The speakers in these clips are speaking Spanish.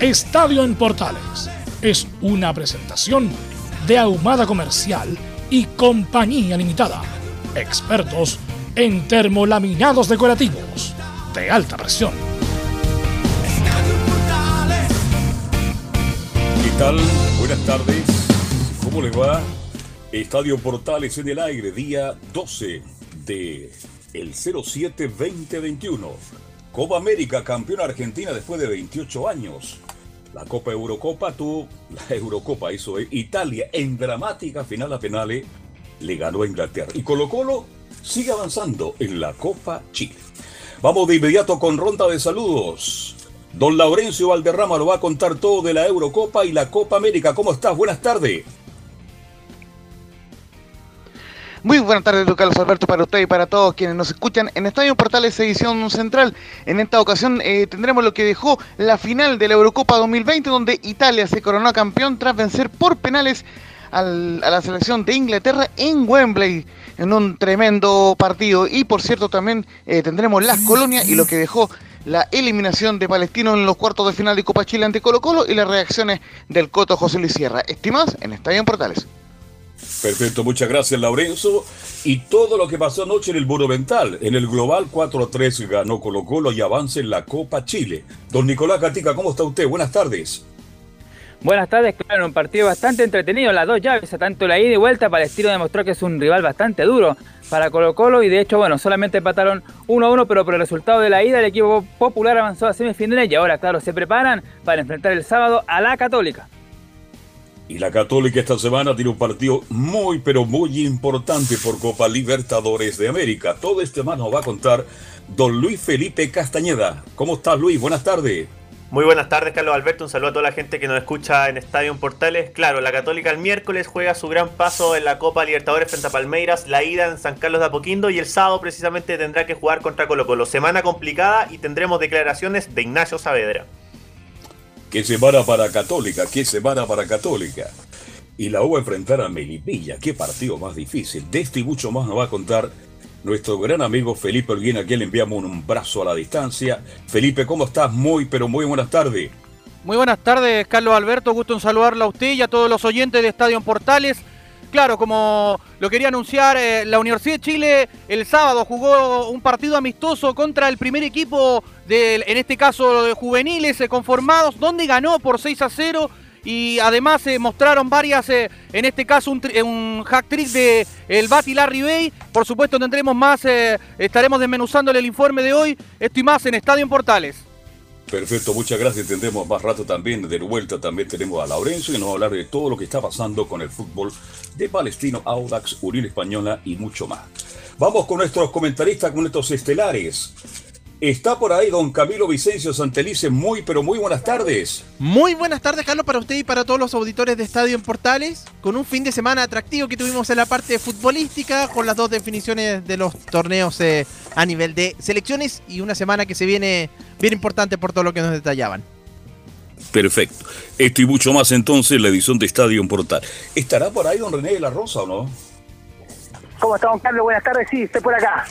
Estadio en Portales es una presentación de Ahumada Comercial y Compañía Limitada. Expertos en termolaminados decorativos de alta presión. ¿Qué tal? Buenas tardes. ¿Cómo les va? Estadio Portales en el aire, día 12 de el 07 2021. Copa América, campeón argentina después de 28 años. La Copa Eurocopa tuvo la Eurocopa, es. Italia en dramática final a penales le ganó a Inglaterra. Y Colo Colo sigue avanzando en la Copa Chile. Vamos de inmediato con ronda de saludos. Don Laurencio Valderrama lo va a contar todo de la Eurocopa y la Copa América. ¿Cómo estás? Buenas tardes. Muy buenas tardes, Carlos Alberto, para usted y para todos quienes nos escuchan en Estadio Portales Edición Central. En esta ocasión eh, tendremos lo que dejó la final de la Eurocopa 2020, donde Italia se coronó campeón tras vencer por penales al, a la selección de Inglaterra en Wembley en un tremendo partido. Y por cierto, también eh, tendremos las colonias y lo que dejó la eliminación de Palestino en los cuartos de final de Copa Chile ante Colo Colo y las reacciones del Coto José Luis Sierra. Estimas en Estadio Portales. Perfecto, muchas gracias Laurenzo. Y todo lo que pasó anoche en el Monumental, en el Global 4-3 ganó Colo Colo y avanza en la Copa Chile. Don Nicolás Catica, ¿cómo está usted? Buenas tardes. Buenas tardes, claro, un partido bastante entretenido, las dos llaves, tanto la ida y vuelta, Palestino demostró que es un rival bastante duro para Colo Colo y de hecho, bueno, solamente empataron 1-1, pero por el resultado de la ida el equipo popular avanzó a semifinales y ahora, claro, se preparan para enfrentar el sábado a la Católica. Y la Católica esta semana tiene un partido muy, pero muy importante por Copa Libertadores de América. Todo este más nos va a contar don Luis Felipe Castañeda. ¿Cómo estás, Luis? Buenas tardes. Muy buenas tardes, Carlos Alberto. Un saludo a toda la gente que nos escucha en Estadio Portales. Claro, la Católica el miércoles juega su gran paso en la Copa Libertadores frente a Palmeiras, la ida en San Carlos de Apoquindo y el sábado precisamente tendrá que jugar contra Colo Colo. Semana complicada y tendremos declaraciones de Ignacio Saavedra. Qué semana para Católica, qué semana para Católica. Y la U a enfrentar a Melipilla, qué partido más difícil. De este y mucho más nos va a contar nuestro gran amigo Felipe Olguín, a quien le enviamos un brazo a la distancia. Felipe, ¿cómo estás? Muy, pero muy buenas tardes. Muy buenas tardes, Carlos Alberto. Gusto en saludarlo a usted y a todos los oyentes de Estadio Portales. Claro, como lo quería anunciar, eh, la Universidad de Chile el sábado jugó un partido amistoso contra el primer equipo, en este caso de juveniles eh, conformados, donde ganó por 6 a 0 y además se mostraron varias, eh, en este caso un, un hack trick de el Bati Larry. Por supuesto tendremos más, eh, estaremos desmenuzándole el informe de hoy, esto y más en Estadio en Portales. Perfecto, muchas gracias. Tendremos más rato también. De vuelta también tenemos a Laurencio y nos va a hablar de todo lo que está pasando con el fútbol de Palestino, Audax, Uriel Española y mucho más. Vamos con nuestros comentaristas, con nuestros estelares. Está por ahí don Camilo Vicencio Santelice. Muy, pero muy buenas tardes. Muy buenas tardes, Carlos, para usted y para todos los auditores de Estadio en Portales. Con un fin de semana atractivo que tuvimos en la parte futbolística, con las dos definiciones de los torneos eh, a nivel de selecciones y una semana que se viene bien importante por todo lo que nos detallaban. Perfecto. Esto y mucho más entonces la edición de Estadio en Portal. ¿Estará por ahí don René de la Rosa o no? ¿Cómo está, don Carlos? Buenas tardes. Sí, estoy por acá.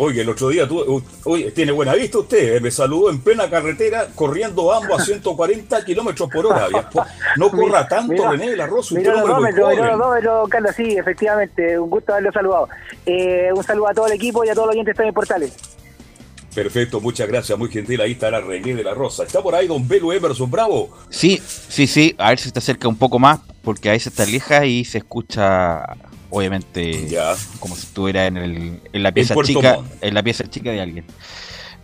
Oye, el otro día, tú, oye, tiene buena vista usted, eh, me saludó en plena carretera, corriendo ambos a 140 kilómetros por hora. No corra tanto, Mira, René de la Rosa, usted dómetros, miró joven. los dómetros, Carlos, sí, efectivamente, un gusto haberlo saludado. Eh, un saludo a todo el equipo y a todos los oyentes Estadio Portales. Perfecto, muchas gracias, muy gentil. Ahí está la René de la Rosa. ¿Está por ahí don Belo Emerson Bravo? Sí, sí, sí. A ver si está cerca un poco más, porque ahí se está lejos y se escucha, obviamente, Ya. como si estuviera en, el, en la pieza chica, Montt. en la pieza chica de alguien.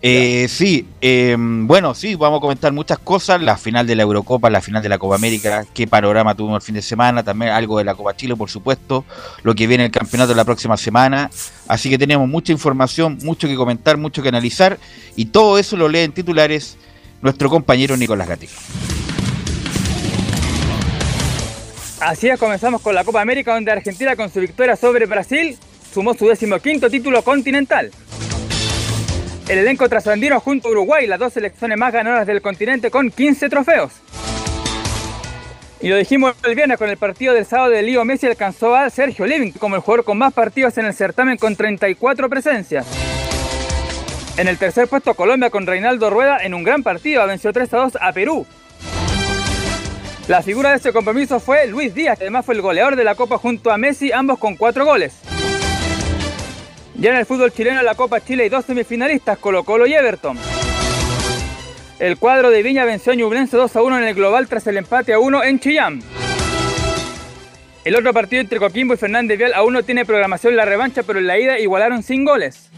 Eh, sí, eh, bueno, sí, vamos a comentar muchas cosas. La final de la Eurocopa, la final de la Copa América, qué panorama tuvimos el fin de semana, también algo de la Copa Chile, por supuesto, lo que viene el campeonato la próxima semana. Así que tenemos mucha información, mucho que comentar, mucho que analizar, y todo eso lo lee en titulares nuestro compañero Nicolás Gatica. Así es, comenzamos con la Copa América, donde Argentina con su victoria sobre Brasil sumó su decimoquinto título continental. El elenco trasandino junto a Uruguay, las dos selecciones más ganadoras del continente con 15 trofeos. Y lo dijimos el viernes con el partido del sábado de Lío Messi alcanzó a Sergio Living como el jugador con más partidos en el certamen con 34 presencias. En el tercer puesto Colombia con Reinaldo Rueda en un gran partido venció 3 a 2 a Perú. La figura de ese compromiso fue Luis Díaz, que además fue el goleador de la Copa junto a Messi, ambos con cuatro goles. Ya en el fútbol chileno, en la Copa Chile hay dos semifinalistas, Colo Colo y Everton. El cuadro de Viña venció a Ñublense 2 a 1 en el global tras el empate a 1 en Chillán. El otro partido entre Coquimbo y Fernández Vial aún no tiene programación la revancha, pero en la ida igualaron sin goles.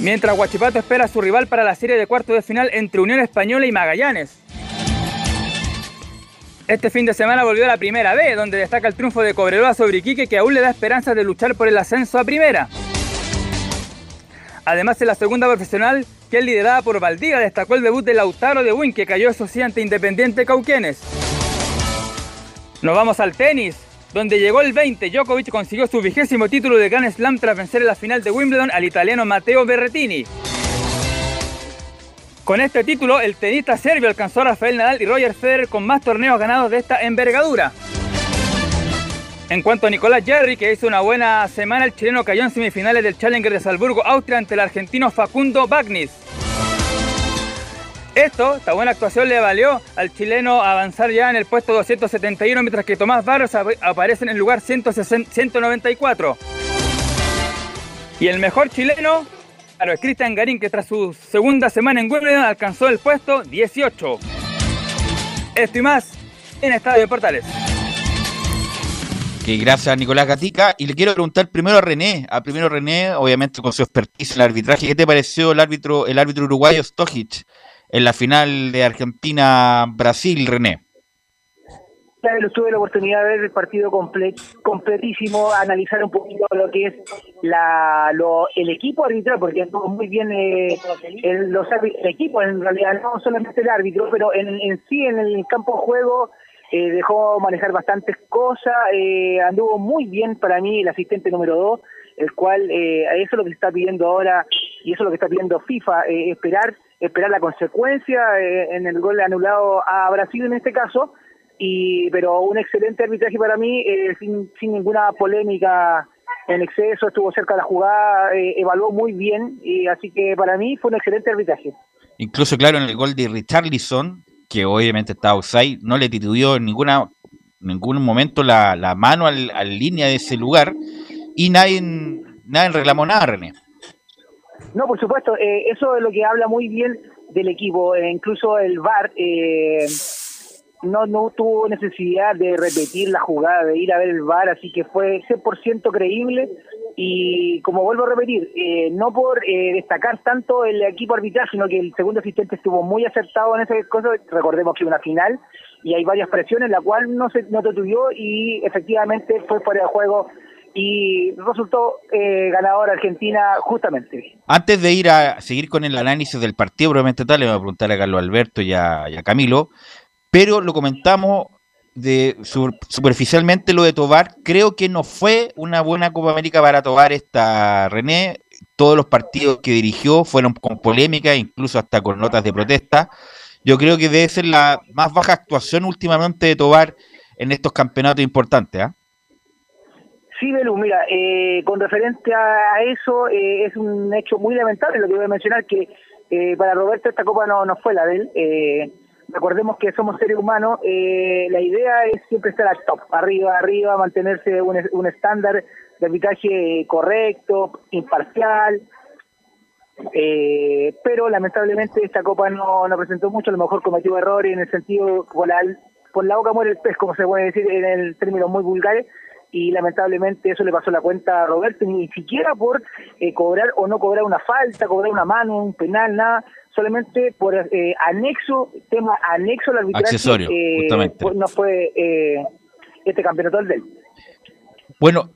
Mientras Huachipato espera a su rival para la serie de cuartos de final entre Unión Española y Magallanes. Este fin de semana volvió a la primera B, donde destaca el triunfo de Cobreloa sobre Iquique, que aún le da esperanzas de luchar por el ascenso a primera. Además, en la segunda profesional, que es liderada por Valdiga, destacó el debut de Lautaro de Win, que cayó eso ante Independiente Cauquenes. Nos vamos al tenis, donde llegó el 20. Djokovic consiguió su vigésimo título de Grand Slam tras vencer en la final de Wimbledon al italiano Matteo Berrettini. Con este título, el tenista serbio alcanzó a Rafael Nadal y Roger Federer con más torneos ganados de esta envergadura. En cuanto a Nicolás Jarry, que hizo una buena semana, el chileno cayó en semifinales del Challenger de Salzburgo, Austria, ante el argentino Facundo Bagnis. Esto, esta buena actuación le valió al chileno avanzar ya en el puesto 271, mientras que Tomás Barros ap- aparece en el lugar 160 194. Y el mejor chileno, claro, Cristian Garín, que tras su segunda semana en Wimbledon alcanzó el puesto 18. Esto y más en Estadio Portales. Que gracias Nicolás Gatica. Y le quiero preguntar primero a René, a primero René, obviamente con su expertise en el arbitraje. ¿Qué te pareció el árbitro, el árbitro uruguayo Stojic en la final de Argentina-Brasil, René? Claro, tuve la oportunidad de ver el partido comple- completísimo, analizar un poquito lo que es la, lo, el equipo arbitral, porque anduvo muy bien eh, el, los árbit- el equipo, en realidad, no solamente el árbitro, pero en, en sí, en el campo de juego, eh, dejó manejar bastantes cosas, eh, anduvo muy bien para mí el asistente número 2, el cual eh, eso es lo que se está pidiendo ahora y eso es lo que está pidiendo FIFA, eh, esperar esperar la consecuencia eh, en el gol anulado a Brasil en este caso, y pero un excelente arbitraje para mí, eh, sin, sin ninguna polémica en exceso, estuvo cerca de la jugada, eh, evaluó muy bien, y así que para mí fue un excelente arbitraje. Incluso, claro, en el gol de Richarlison, que obviamente estaba outside, no le titubió en ninguna, ningún momento la, la mano al, al línea de ese lugar y nadie, nadie reclamó nada, René. No, por supuesto, eh, eso es lo que habla muy bien del equipo, eh, incluso el VAR eh, no, no tuvo necesidad de repetir la jugada, de ir a ver el VAR, así que fue 100% creíble y como vuelvo a repetir, eh, no por eh, destacar tanto el equipo arbitral, sino que el segundo asistente estuvo muy acertado en ese cosa, recordemos que una final y hay varias presiones, la cual no se no y efectivamente fue fuera de juego y resultó eh, ganador Argentina justamente. Antes de ir a seguir con el análisis del partido, probablemente tal, le voy a preguntar a Carlos Alberto y a Camilo, pero lo comentamos de superficialmente lo de Tobar. Creo que no fue una buena Copa América para Tobar esta René. Todos los partidos que dirigió fueron con polémica, incluso hasta con notas de protesta. Yo creo que debe ser la más baja actuación últimamente de Tobar en estos campeonatos importantes. ¿ah? Sí, Belu, mira, eh, con referente a eso, eh, es un hecho muy lamentable lo que voy a mencionar, que eh, para Roberto esta copa no, no fue la de él. Recordemos que somos seres humanos, eh, la idea es siempre estar al top, arriba, arriba, mantenerse un, un estándar de arbitraje correcto, imparcial. Eh, pero lamentablemente esta copa no, no presentó mucho, a lo mejor cometió errores en el sentido, por la, por la boca muere el pez, como se puede decir en el término muy vulgares, y lamentablemente eso le pasó la cuenta a Roberto, ni siquiera por eh, cobrar o no cobrar una falta, cobrar una mano, un penal, nada, solamente por eh, anexo, tema anexo al arbitraje, Accesorio, eh, justamente. no fue eh, este campeonato del del. Bueno,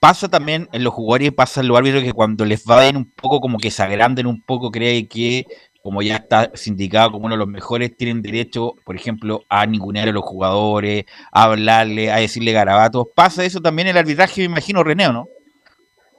pasa también en los jugadores, pasa en los árbitros que cuando les va bien un poco, como que se agranden un poco, cree que, como ya está sindicado como uno de los mejores, tienen derecho, por ejemplo, a ningunear a los jugadores, a hablarle, a decirle garabatos. Pasa eso también en el arbitraje, me imagino, René, ¿o ¿no?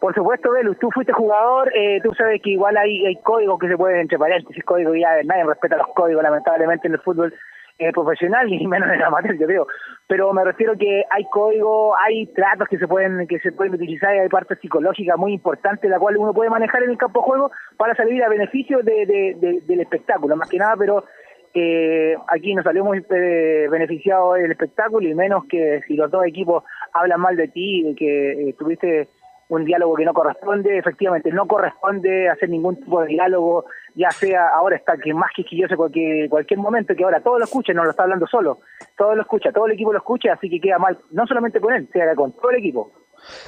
Por supuesto, Velus, tú fuiste jugador, eh, tú sabes que igual hay, códigos que se pueden, entre paréntesis, códigos ya nadie respeta los códigos, lamentablemente, en el fútbol eh, profesional y menos en el amateur, yo creo. Pero me refiero que hay códigos, hay tratos que se pueden que se pueden utilizar y hay parte psicológica muy importante la cual uno puede manejar en el campo de juego para salir a beneficio de, de- de- del espectáculo, más que nada, pero eh, aquí nos salió muy eh, beneficiado el espectáculo y menos que si los dos equipos hablan mal de ti, que eh, tuviste un diálogo que no corresponde, efectivamente no corresponde hacer ningún tipo de diálogo, ya sea ahora está que más quisquilloso cualquier, cualquier momento, que ahora todo lo escucha, no lo está hablando solo, todo lo escucha, todo el equipo lo escucha, así que queda mal, no solamente con él, sino con todo el equipo.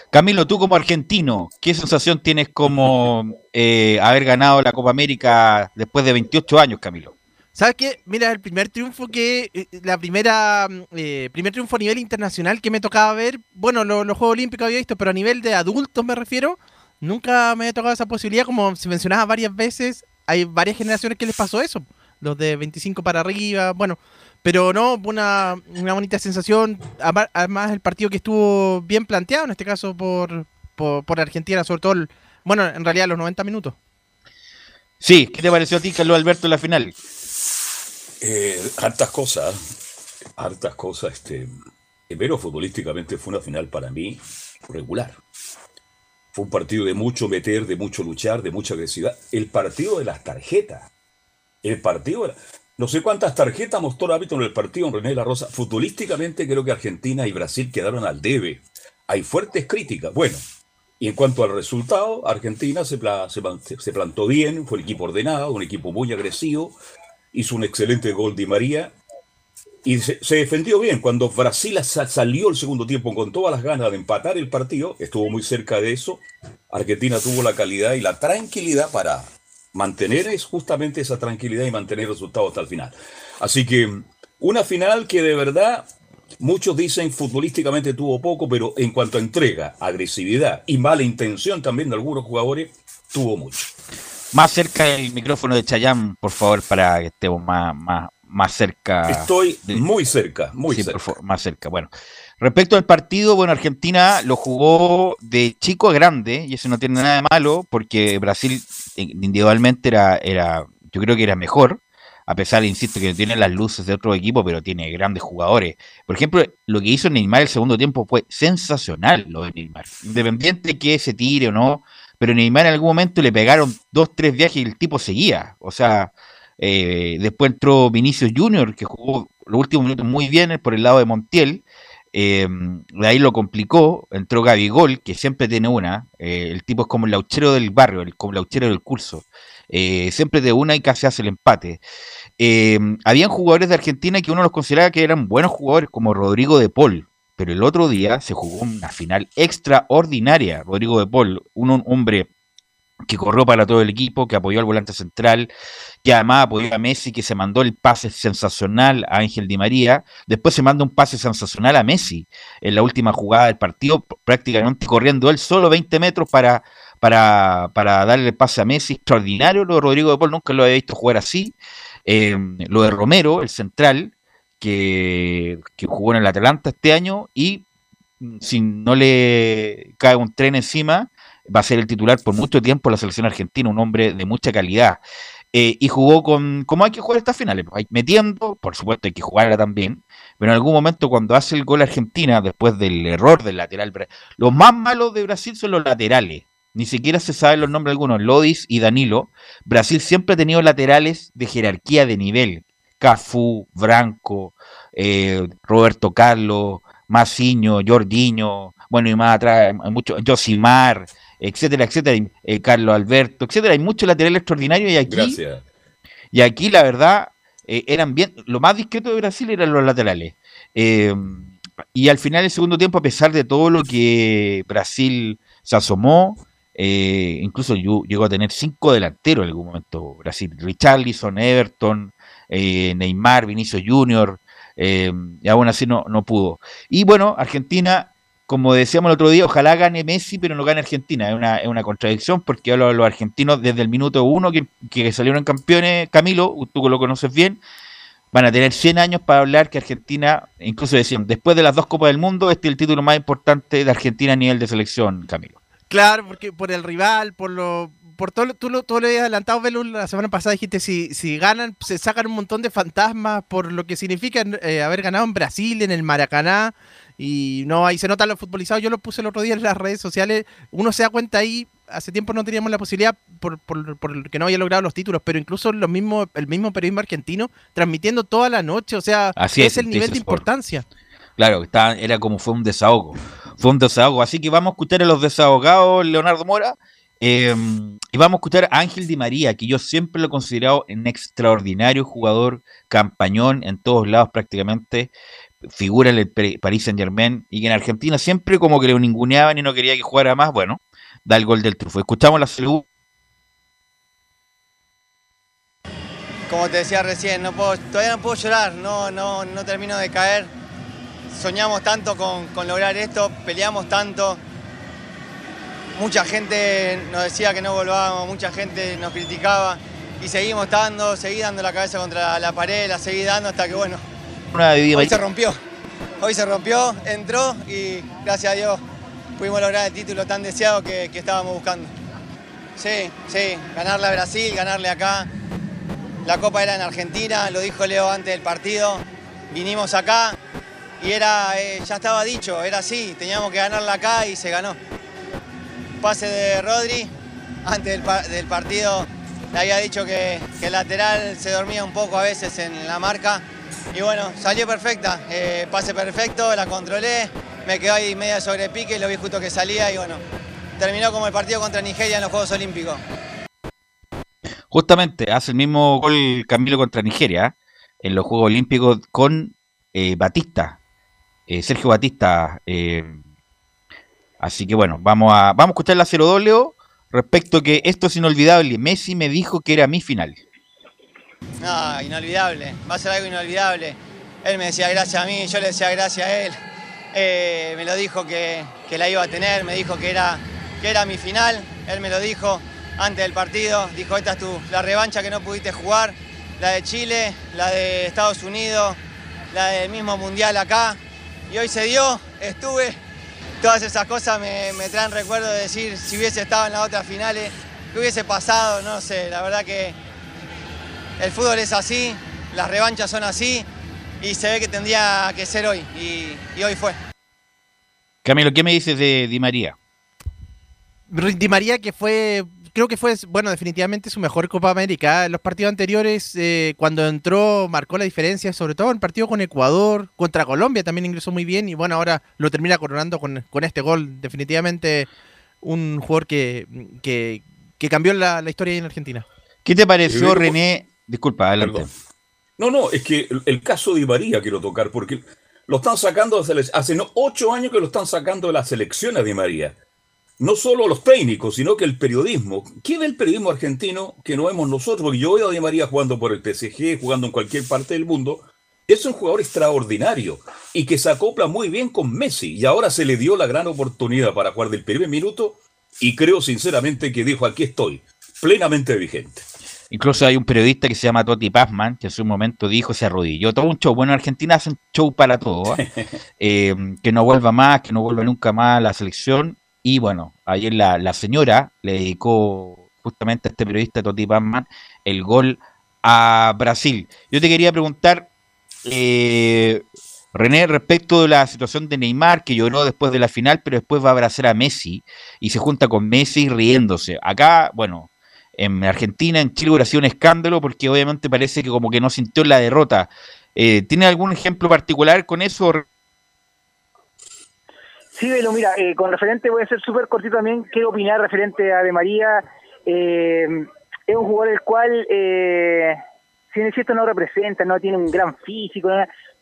Camilo, tú como argentino, ¿qué sensación tienes como eh, haber ganado la Copa América después de 28 años, Camilo? ¿Sabes qué? Mira, el primer triunfo que. eh, La primera. mm, eh, primer triunfo a nivel internacional que me tocaba ver. Bueno, lo- los Juegos Olímpicos había visto, pero a nivel de adultos me refiero. Nunca me había tocado esa posibilidad. Como se mencionaba varias veces, hay varias generaciones que les pasó eso. Los de 25 para arriba. Bueno, pero no, una, una bonita sensación. Además, el partido que estuvo bien planteado, en este caso por, por, por Argentina, sobre todo. bueno, en realidad, los 90 minutos. Sí, ¿qué te pareció a ti, Carlos Alberto, en la final? Eh, hartas cosas, hartas cosas. Este, primero, futbolísticamente fue una final para mí regular. Fue un partido de mucho meter, de mucho luchar, de mucha agresividad. El partido de las tarjetas. El partido de la- No sé cuántas tarjetas mostró el árbitro en el partido en René de la Rosa. Futbolísticamente creo que Argentina y Brasil quedaron al debe. Hay fuertes críticas. Bueno, y en cuanto al resultado, Argentina se, se plantó bien, fue un equipo ordenado, un equipo muy agresivo, hizo un excelente gol Di María y se, defendió bien. Cuando Brasil sa- salió el segundo tiempo con todas las ganas de empatar el partido, estuvo muy cerca de eso. Argentina tuvo la calidad y la tranquilidad para mantener es justamente esa tranquilidad y mantener el resultado hasta el final. Así que una final que de verdad muchos dicen futbolísticamente tuvo poco, pero en cuanto a entrega, agresividad y mala intención también de algunos jugadores, tuvo mucho. Más cerca el micrófono de Chayán, por favor, para que estemos más, más, más cerca. Estoy muy cerca, muy Sí, cerca. favor, más cerca. Bueno, respecto al partido, bueno, Argentina lo jugó de chico a grande, y eso no tiene nada de malo, porque Brasil eh, individualmente era, era, yo creo que era mejor, a pesar, insisto, que tiene las luces de otro equipo, pero tiene grandes jugadores. Por ejemplo, lo que hizo Neymar el segundo tiempo fue sensacional, lo de Neymar. Independiente que se tire o no, pero Neymar en algún momento le pegaron dos, tres viajes y el tipo seguía. O sea, eh, después entró Vinicius Junior, que jugó los últimos minutos muy bien por el lado de Montiel. eh, de ahí lo complicó. Entró Gabigol, que siempre tiene una. eh, el tipo es como el lauchero del barrio, el, como lauchero del curso. Siempre de una y casi hace el empate. Habían jugadores de Argentina que uno los consideraba que eran buenos jugadores, como Rodrigo de Paul. Pero el otro día se jugó una final extraordinaria. Rodrigo de Paul, un hombre que corrió para todo el equipo, que apoyó al volante central, que además apoyó a Messi, que se mandó el pase sensacional a Ángel Di María, después se manda un pase sensacional a Messi en la última jugada del partido, prácticamente corriendo él solo 20 metros para, para, para darle el pase a Messi, extraordinario, lo de Rodrigo de Paul nunca lo había visto jugar así, Eh, lo de Romero, el central, que, jugó en el Atalanta este año y mm, si no le cae un tren encima, va a ser el titular por mucho tiempo la selección argentina, un hombre de mucha calidad. Eh, y jugó con, como hay que jugar estas finales, pues, metiendo, por supuesto hay que jugarla también, pero en algún momento cuando hace el gol Argentina, después del error del lateral, los más malos de Brasil son los laterales, ni siquiera se saben los nombres algunos, Lodis y Danilo, Brasil siempre ha tenido laterales de jerarquía de nivel, Cafú, Branco, eh, Roberto Carlos, Maciño, Jordiño, bueno, y más atrás, hay mucho, Josimar, etcétera, etcétera, eh, Carlos Alberto, etcétera. Hay muchos laterales extraordinarios y aquí, Gracias. y aquí la verdad, eh, eran bien, lo más discreto de Brasil eran los laterales. Y al final del segundo tiempo, a pesar de todo lo que Brasil se asomó, incluso llegó a tener cinco delanteros en algún momento Brasil. Richarlison, Everton, eh, Neymar, Vinicio Junior, eh, y aún así no, no pudo. Y bueno, Argentina, como decíamos el otro día, ojalá gane Messi, pero no gane Argentina. Es una, es una contradicción porque los argentinos desde el minuto uno que, que salieron campeones, Camilo, tú que lo conoces bien, van a tener 100 años para hablar que Argentina, incluso decían, después de las dos Copas del Mundo, este es el título más importante de Argentina a nivel de selección, Camilo. Claro, porque por el rival, por lo por todo, tú lo, tú lo habías adelantado, Belu, la semana pasada dijiste, si, si ganan, se sacan un montón de fantasmas por lo que significa eh, haber ganado en Brasil, en el Maracaná, y no, ahí se nota lo futbolizado, yo lo puse el otro día en las redes sociales, uno se da cuenta ahí, hace tiempo no teníamos la posibilidad por, por, por que no había logrado los títulos, pero incluso los mismos, el mismo periodismo argentino transmitiendo toda la noche, o sea, Así es, es, el el nivel de importancia. Claro, estaba, era como fue un desahogo. Fue un desahogo. Así que vamos a escuchar a los desahogados, Leonardo Mora. Eh, y vamos a escuchar a Ángel Di María, que yo siempre lo he considerado un extraordinario jugador, campañón en todos lados prácticamente. Figura en el Paris Saint Germain y que en Argentina siempre como que le ninguneaban y no quería que jugara más. Bueno, da el gol del trufo. Escuchamos la salud. Como te decía recién, no puedo, todavía no puedo llorar, no, no, no termino de caer. Soñamos tanto con, con lograr esto, peleamos tanto. Mucha gente nos decía que no volvábamos, mucha gente nos criticaba y seguimos dando, seguí dando la cabeza contra la pared, la seguí dando hasta que bueno, hoy se rompió. Hoy se rompió, entró y gracias a Dios pudimos lograr el título tan deseado que, que estábamos buscando. Sí, sí, ganarle a Brasil, ganarle acá. La copa era en Argentina, lo dijo Leo antes del partido. Vinimos acá y era, eh, ya estaba dicho, era así, teníamos que ganarla acá y se ganó. Pase de Rodri, antes del, pa- del partido le había dicho que, el lateral se dormía un poco a veces en la marca. Y bueno, salió perfecta, eh, pase perfecto, la controlé, me quedó ahí media sobre pique, lo vi justo que salía y bueno, terminó como el partido contra Nigeria en los Juegos Olímpicos. Justamente hace el mismo gol Camilo contra Nigeria en los Juegos Olímpicos con eh, Batista, eh, Sergio Batista. Así que bueno, vamos a, vamos a escuchar la cero Leo respecto que esto es inolvidable. Messi me dijo que era mi final. No, inolvidable, va a ser algo inolvidable. Él me decía gracias a mí, yo le decía gracias a él. Eh, me lo dijo que, que la iba a tener, me dijo que era, que era mi final, él me lo dijo antes del partido, dijo esta es tu, la revancha que no pudiste jugar, la de Chile, la de Estados Unidos, la del mismo Mundial acá, y hoy se dio, estuve, todas esas cosas me, me traen recuerdo de decir si hubiese estado en las otras finales, qué hubiese pasado, no sé, la verdad que el fútbol es así, las revanchas son así y se ve que tendría que ser hoy y, y hoy fue. Camilo, ¿qué me dices de Di María? Di María que fue, creo que fue, bueno, definitivamente su mejor Copa América. En los partidos anteriores, eh, cuando entró, marcó la diferencia, sobre todo en el partido con Ecuador, contra Colombia también ingresó muy bien y bueno, ahora lo termina coronando con, con este gol. Definitivamente un jugador que, que, que cambió la, la historia ahí en Argentina. ¿Qué te pareció, René? Disculpa, adelante. Perdón. No, no, es que el, el caso de Di María quiero tocar, porque lo están sacando hace no, ocho años que lo están sacando de la selección a Di María. No solo los técnicos, sino que el periodismo. ¿Qué ve el periodismo argentino que no vemos nosotros? Porque yo veo a Di María jugando por el PSG, jugando en cualquier parte del mundo. Es un jugador extraordinario y que se acopla muy bien con Messi. Y ahora se le dio la gran oportunidad para jugar del primer minuto. Y creo sinceramente que dijo: aquí estoy, plenamente vigente. Incluso hay un periodista que se llama Toti Pazman, que en su momento dijo, se arrodilló, todo un show. Bueno, en Argentina hacen show para todo. ¿ah? Eh, que no vuelva más, que no vuelva nunca más a la selección. Y bueno, ayer la, la señora le dedicó justamente a este periodista Toti Pazman el gol a Brasil. Yo te quería preguntar, eh, René, respecto de la situación de Neymar, que lloró después de la final, pero después va a abrazar a Messi y se junta con Messi riéndose. Acá, bueno, en Argentina, en Chile hubiera sido un escándalo porque obviamente parece que como que no sintió la derrota. Eh, ¿Tiene algún ejemplo particular con eso? Sí, mira, eh, con referente voy a ser súper cortito también. Quiero opinar referente a De María. Eh, es un jugador el cual, eh, si es no representa, no tiene un gran físico,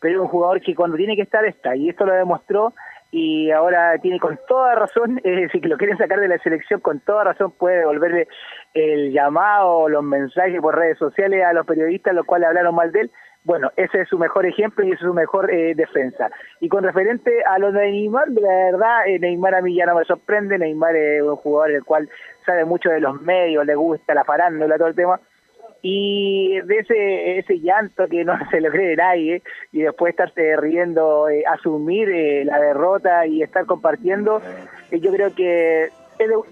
pero es un jugador que cuando tiene que estar está, y esto lo demostró. Y ahora tiene con toda razón, eh, si lo quieren sacar de la selección, con toda razón puede devolverle el llamado, los mensajes por redes sociales a los periodistas, los cuales hablaron mal de él, bueno, ese es su mejor ejemplo y es su mejor eh, defensa. Y con referente a lo de Neymar, la verdad, eh, Neymar a mí ya no me sorprende. Neymar es un jugador el cual sabe mucho de los medios, le gusta la farándula, todo el tema. Y de ese ese llanto que no se lo cree nadie, y después estarse riendo, eh, asumir eh, la derrota y estar compartiendo, eh, yo creo que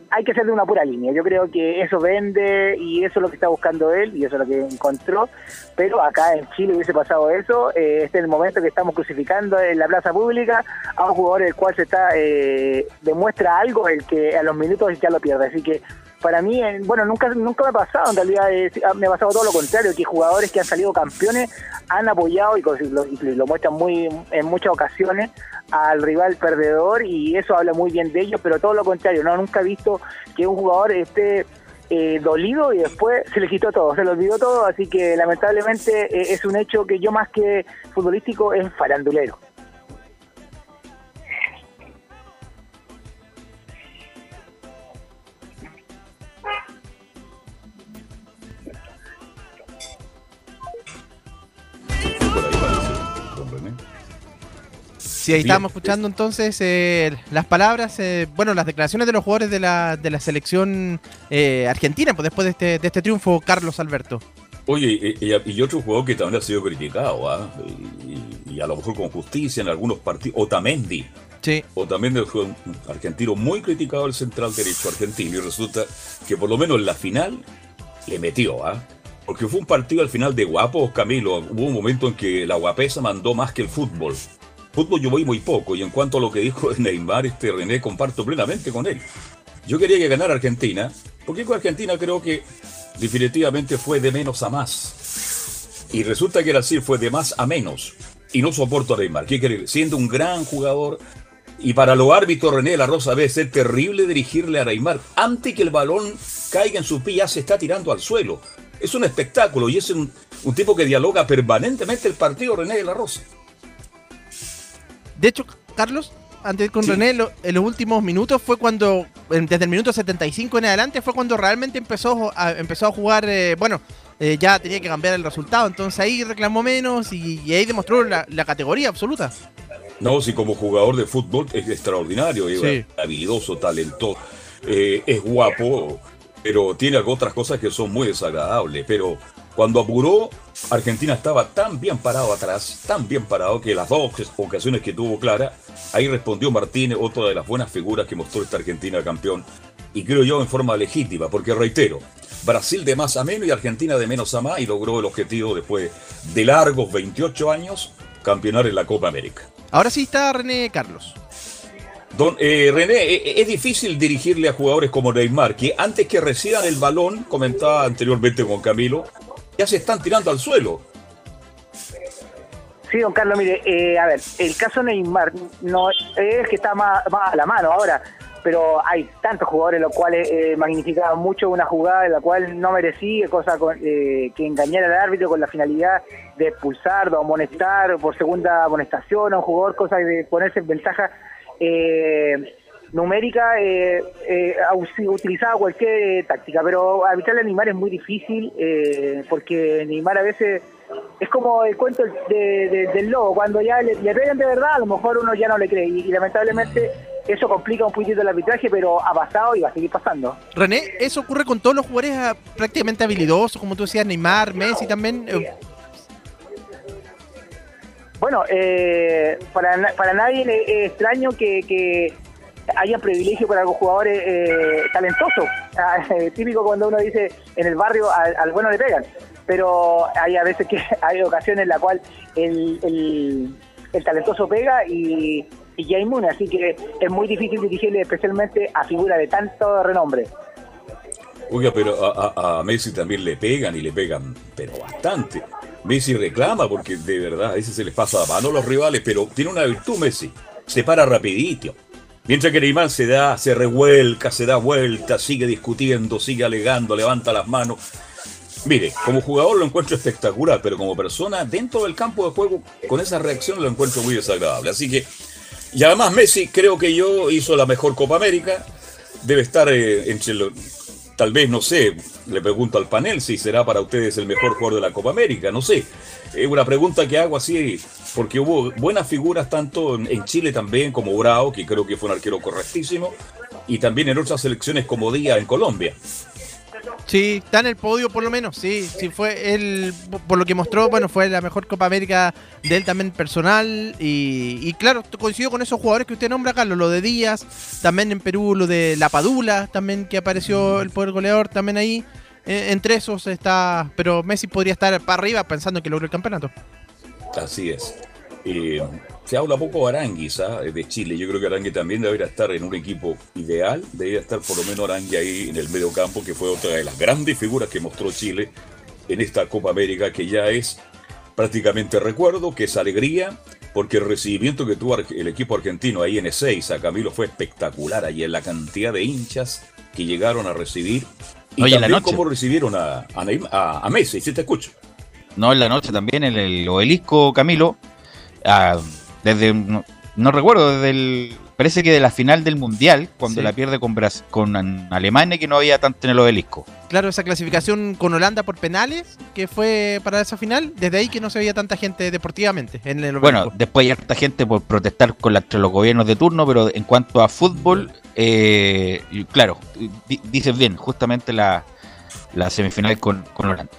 hay que ser de una pura línea. Yo creo que eso vende y eso es lo que está buscando él y eso es lo que encontró. Pero acá en Chile hubiese pasado eso. Eh, este es el momento que estamos crucificando en la plaza pública a un jugador el cual se está eh, demuestra algo el que a los minutos ya lo pierde. Así que para mí, bueno, nunca nunca me ha pasado, en realidad eh, me ha pasado todo lo contrario, que jugadores que han salido campeones han apoyado y lo muestran muy en muchas ocasiones al rival perdedor y eso habla muy bien de ellos, pero todo lo contrario, no nunca he visto que un jugador esté eh, dolido y después se le quitó todo, se le olvidó todo, así que lamentablemente eh, es un hecho que yo más que futbolístico es farandulero. Sí, ahí Bien. estábamos escuchando entonces eh, las palabras, eh, bueno, las declaraciones de los jugadores de la, de la selección eh, argentina, pues después de este, de este triunfo, Carlos Alberto. Oye, y, otro jugador que también ha sido criticado, ¿ah? y, y a lo mejor con justicia en algunos partidos, Otamendi. Sí. Otamendi fue un argentino muy criticado el central derecho argentino y resulta que por lo menos en la final le metió, ¿ah? Porque fue un partido al final de guapos, Camilo. Hubo un momento en que la guapesa mandó más que el fútbol. Fútbol yo voy muy poco y en cuanto a lo que dijo Neymar, este René, comparto plenamente con él. Yo quería que ganara Argentina, porque con Argentina creo que definitivamente fue de menos a más. Y resulta que Brasil fue de más a menos. Y no soporto a Neymar. ¿Qué quiere? Siendo un gran jugador. Y para los árbitros, René de la Rosa debe ser terrible dirigirle a Neymar. Antes que el balón caiga en su pie, ya se está tirando al suelo. Es un espectáculo y es un, un tipo que dialoga permanentemente el partido, René de la Rosa. De hecho, Carlos, antes con René, lo- en los últimos minutos fue cuando, en- desde el minuto 75 en adelante, fue cuando realmente empezó a, empezó a jugar, eh, bueno, eh, ya tenía que cambiar el resultado, entonces ahí reclamó menos y, y ahí demostró la, la categoría absoluta. No, si como jugador de fútbol es extraordinario, es Sí. habilidoso, talentoso, eh, es guapo, pero tiene otras cosas que son muy desagradables. Pero cuando apuró, Argentina estaba tan bien parado atrás, tan bien parado, que las dos ocasiones que tuvo Clara, ahí respondió Martínez, otra de las buenas figuras que mostró esta Argentina campeón, y creo yo en forma legítima, porque reitero, Brasil de más a menos y Argentina de menos a más, y logró el objetivo después de largos 28 años, campeonar en la Copa América. Ahora sí está René Carlos. Don eh, René, eh, es difícil dirigirle a jugadores como Neymar, que antes que reciban el balón, comentaba anteriormente con Camilo, se están tirando al suelo. Sí, don Carlos, mire, eh, a ver, el caso Neymar no es que está más, más a la mano ahora, pero hay tantos jugadores los cuales eh, magnificaban mucho una jugada en la cual no merecía, cosa con- eh, que engañar al árbitro con la finalidad de expulsar, de amonestar por segunda amonestación a un jugador, cosa de ponerse en ventaja eh, numérica, eh, eh, utilizaba cualquier táctica, pero arbitrarle a Neymar es muy difícil eh, porque Neymar a veces es como el cuento de- de- del lobo, cuando ya le, le pegan de verdad, a lo mejor uno ya no le cree y, y lamentablemente eso complica un poquito el arbitraje, pero ha pasado y va a seguir pasando. René, eso ocurre con todos los jugadores ah, prácticamente habilidosos, como tú decías, Neymar, Messi también. eh, Bueno, eh, para, para nadie le- es extraño que, que haya privilegio para algunos jugadores eh, talentosos. Ah, eh, típico cuando uno dice en el barrio al, bueno le pegan. Pero hay a veces que hay ocasiones en la cual el, el, talentoso pega y, y ya inmune. Así que es muy difícil dirigirle especialmente a figuras de tanto renombre. Oiga, pero a, Messi también le pegan y le pegan, pero bastante. Messi reclama porque de verdad a veces se les pasa a mano a los rivales, pero tiene una virtud Messi, se para rapidito. Mientras que Neymar se da, se revuelca, se da vuelta, sigue discutiendo, sigue alegando, levanta las manos. Mire, como jugador lo encuentro espectacular, pero como persona dentro del campo de juego, con esa reacción lo encuentro muy desagradable. Así que, y además Messi creo que yo hizo la mejor Copa América, debe estar eh, entre los, tal vez, no sé, le pregunto al panel si será para ustedes el mejor jugador de la Copa América, no sé. Es una pregunta que hago así, porque hubo buenas figuras tanto en Chile también como Bravo, que creo que fue un arquero correctísimo, y también en otras selecciones como Díaz en Colombia. Sí, está en el podio por lo menos, sí, sí fue él, por lo que mostró, bueno, fue la mejor Copa América de él también personal y, y claro, coincido con esos jugadores que usted nombra, Carlos, lo de Díaz, también en Perú lo de La Padula, también que apareció el poder goleador también ahí, eh, entre esos está, pero Messi podría estar para arriba pensando que logró el campeonato. Así es. Eh, se habla poco de Aranguis ¿ah? de Chile. Yo creo que Arangui también debería estar en un equipo ideal. Debería estar por lo menos Arangui ahí en el medio campo, que fue otra de las grandes figuras que mostró Chile en esta Copa América, que ya es prácticamente recuerdo, que es alegría, porque el recibimiento que tuvo el equipo argentino ahí en E6 a Camilo fue espectacular. Ahí en la cantidad de hinchas que llegaron a recibir. Y Oye, también la noche. cómo recibieron a, a, a- a Messi, si te escucho. No, en la noche también, en el obelisco Camilo. Desde. No, no recuerdo, desde el. Parece que de la final del Mundial, cuando Sí. la pierde con, Bras- con Alemania, que no había tanto en el obelisco. Claro, esa clasificación con Holanda por penales, que fue para esa final, desde ahí que no se veía tanta gente deportivamente en el Bueno, después hay harta gente por protestar con la- los gobiernos de turno, pero en cuanto a fútbol, eh, claro, di- dices bien, justamente la, la semifinal con, con Holanda.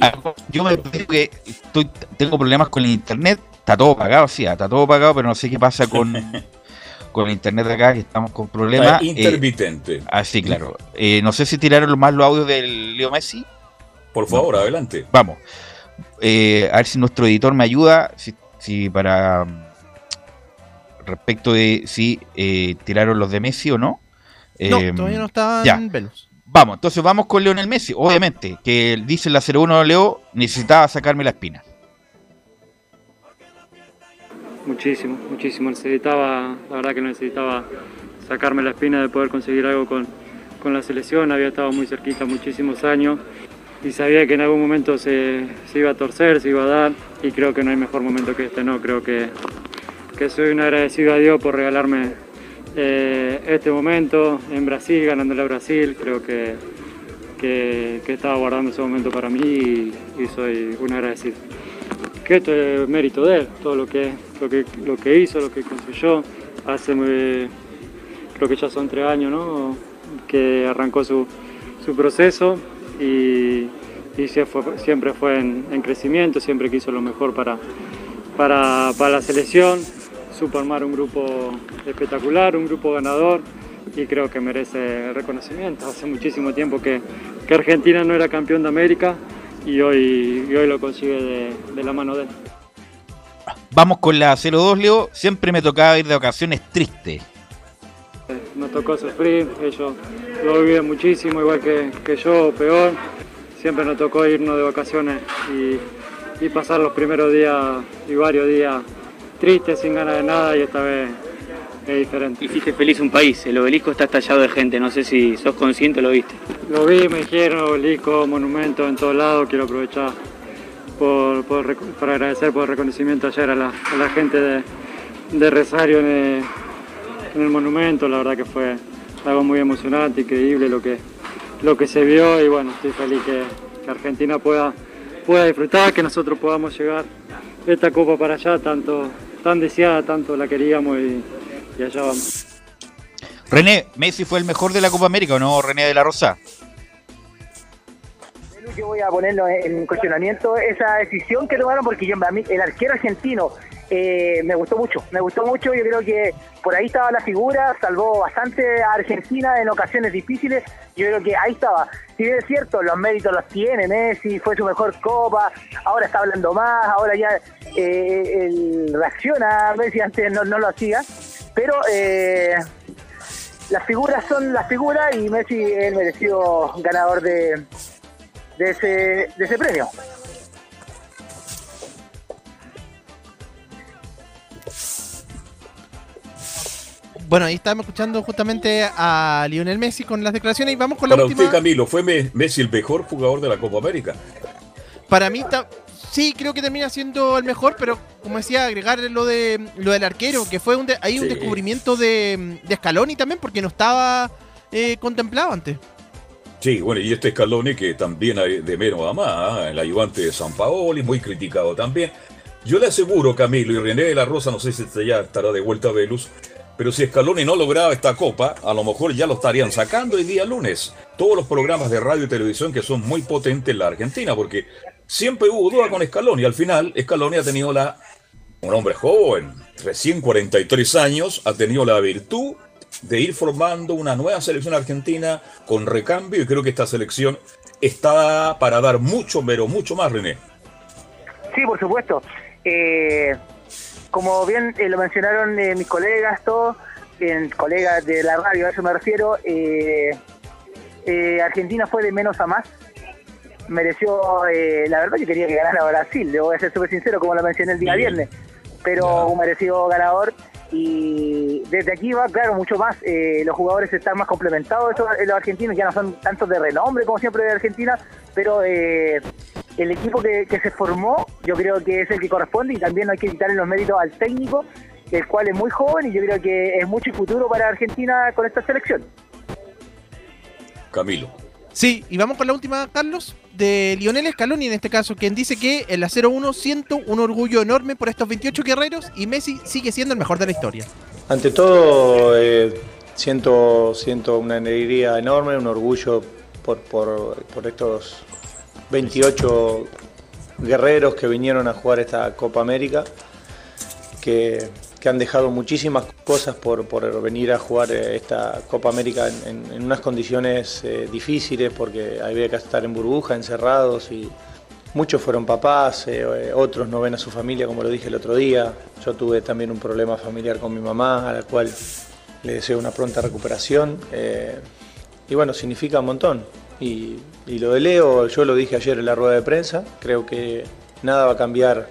Ah, yo me digo que estoy, tengo problemas con el internet, está todo pagado, sí, está todo pagado, pero no sé qué pasa con, con el internet de acá, que estamos con problemas. Ah, intermitente. ah, sí, claro. Eh, no sé si tiraron más los audios del Leo Messi. Por favor, adelante. Vamos. Eh, a ver si nuestro editor me ayuda. Si, si para. mm, Respecto de si eh, tiraron los de Messi o no. no, Eh, todavía no estaban ya. velos. Vamos, entonces vamos con Leonel Messi. Obviamente, que dice la 01 Leo, necesitaba sacarme la espina. Muchísimo, muchísimo. Necesitaba, la verdad que necesitaba sacarme la espina de poder conseguir algo con, con la selección. Había estado muy cerquita muchísimos años y sabía que en algún momento se, se iba a torcer, se iba a dar y creo que no hay mejor momento que este. No, creo que, que soy un agradecido a Dios por regalarme eh, este momento en Brasil, ganándole a Brasil. Creo que, que, estaba guardando ese momento para mí y, soy un agradecido que esto es mérito de él, todo lo que, lo que, lo que hizo, lo que construyó. Hace, muy- creo que ya son tres años, ¿no? Que arrancó su, su proceso y, y siempre fue en, en crecimiento, siempre quiso lo mejor para, para, para la selección. Supo armar un grupo espectacular, un grupo ganador y creo que merece reconocimiento. Hace muchísimo tiempo que, que Argentina no era campeón de América y hoy, y hoy lo consigue de, de la mano de él. Vamos con la 02 Leo. Siempre me tocaba ir de vacaciones triste. Nos tocó sufrir, ellos lo viven muchísimo, igual que, que yo, o peor. Siempre nos tocó irnos de vacaciones y, y pasar los primeros días y varios días tristes, sin ganas de nada, y esta vez es diferente. Hiciste feliz un país, el obelisco está estallado de gente, no sé si sos consciente o lo viste. Lo vi, me dijeron, obelisco, monumento en todos lados, quiero aprovechar por, para agradecer por el reconocimiento ayer a la, a la gente de, de Rosario en el, en el monumento, la verdad que fue algo muy emocionante, increíble lo que, lo que se vio y bueno, estoy feliz que, que Argentina pueda, pueda disfrutar, que nosotros podamos llegar esta copa para allá, tanto, tan deseada, tanto la queríamos y, y allá vamos. René, ¿Messi fue el mejor de la Copa América o no, René de la Rosa? Yo voy a ponerlo en cuestionamiento esa decisión que tomaron porque yo, a mí, el arquero argentino eh, me gustó mucho, me gustó mucho, yo creo que por ahí estaba la figura, salvó bastante a Argentina en ocasiones difíciles, yo creo que ahí estaba. Si bien es cierto, los méritos los tiene Messi, fue su mejor copa, ahora está hablando más, ahora ya eh, él reacciona, Messi antes no, no lo hacía, pero eh, las figuras son las figuras y Messi es el merecido ganador de, de ese, de ese premio. Bueno, ahí estamos escuchando justamente a Lionel Messi con las declaraciones y vamos con la Para última. usted, Camilo, ¿fue Me- Messi el mejor jugador de la Copa América? Para mí, ta- sí, creo que termina siendo el mejor, pero como decía, agregar lo de lo del arquero, que fue un de- ahí un Sí. descubrimiento de, de Scaloni también, porque no estaba eh, contemplado antes. Sí, bueno, y este Scaloni que también hay de menos a más, ¿ah? el ayudante de San Paoli, muy criticado también. Yo le aseguro, Camilo, y René de la Rosa, no sé si este ya estará de vuelta a Velus, pero si Scaloni no lograba esta copa, a lo mejor ya lo estarían sacando el día lunes. Todos los programas de radio y televisión que son muy potentes en la Argentina, porque siempre hubo duda con Scaloni. Al final, Scaloni ha tenido la. Un hombre joven, recién 43 años, ha tenido la virtud de ir formando una nueva selección argentina con recambio y creo que esta selección está para dar mucho, pero mucho más, René. Sí, por supuesto. Eh, como bien eh, lo mencionaron eh, mis colegas, todos, colegas de la radio, a eso me refiero, eh, eh, Argentina fue de menos a más. Mereció, eh, la verdad, yo quería que ganara Brasil, le voy a ser súper sincero, como lo mencioné el día Bien. viernes, pero un merecido ganador. Y desde aquí va, claro, mucho más. eh, los jugadores están más complementados. Estos, los argentinos ya no son tantos de renombre como siempre de Argentina, pero eh, el equipo que, que se formó, yo creo que es el que corresponde y también no hay que quitarle los méritos al técnico, el cual es muy joven y yo creo que es mucho futuro para Argentina con esta selección. Camilo. Sí, y vamos con la última, Carlos, de Lionel Scaloni en este caso, quien dice que en la 0-1 siento un orgullo enorme por estos 28 guerreros y Messi sigue siendo el mejor de la historia. Ante todo, eh, siento, siento una alegría enorme, un orgullo por, por- por estos 28 guerreros que vinieron a jugar esta Copa América, que, que han dejado muchísimas cosas por, por venir a jugar eh, esta Copa América en, en- unas condiciones eh, difíciles, porque había que estar en burbuja, encerrados y, Muchos fueron papás, eh, otros no ven a su familia, como lo dije el otro día. Yo tuve también un problema familiar con mi mamá, a la cual le deseo una pronta recuperación. y bueno, significa un montón. Y, lo de Leo, yo lo dije ayer en la rueda de prensa, creo que nada va a cambiar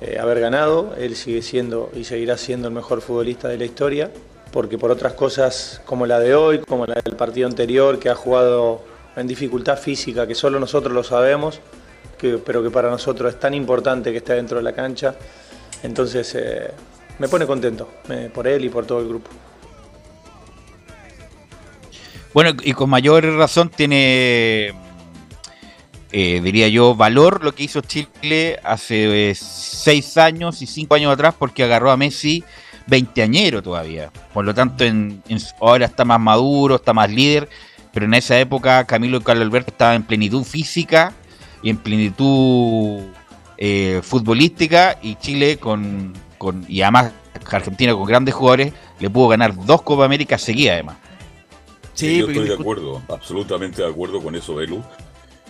eh, haber ganado. Él sigue siendo y seguirá siendo el mejor futbolista de la historia, porque por otras cosas como la de hoy, como la del partido anterior, que ha jugado en dificultad física, que solo nosotros lo sabemos, pero que para nosotros es tan importante que esté dentro de la cancha. Entonces eh, me pone contento eh, por él y por todo el grupo. Bueno, y con mayor razón tiene, eh, diría yo, valor lo que hizo Chile hace eh, seis años y cinco años atrás, porque agarró a Messi veinteañero todavía. Por lo tanto, en, ahora está más maduro, está más líder, pero en esa época Camilo y Carlos Alberto estaban en plenitud física y en plenitud eh, futbolística, y Chile con, con y además Argentina con grandes jugadores le pudo ganar dos Copa América seguidas además. Sí, yo porque estoy de acuerdo, absolutamente de acuerdo con eso, Belu.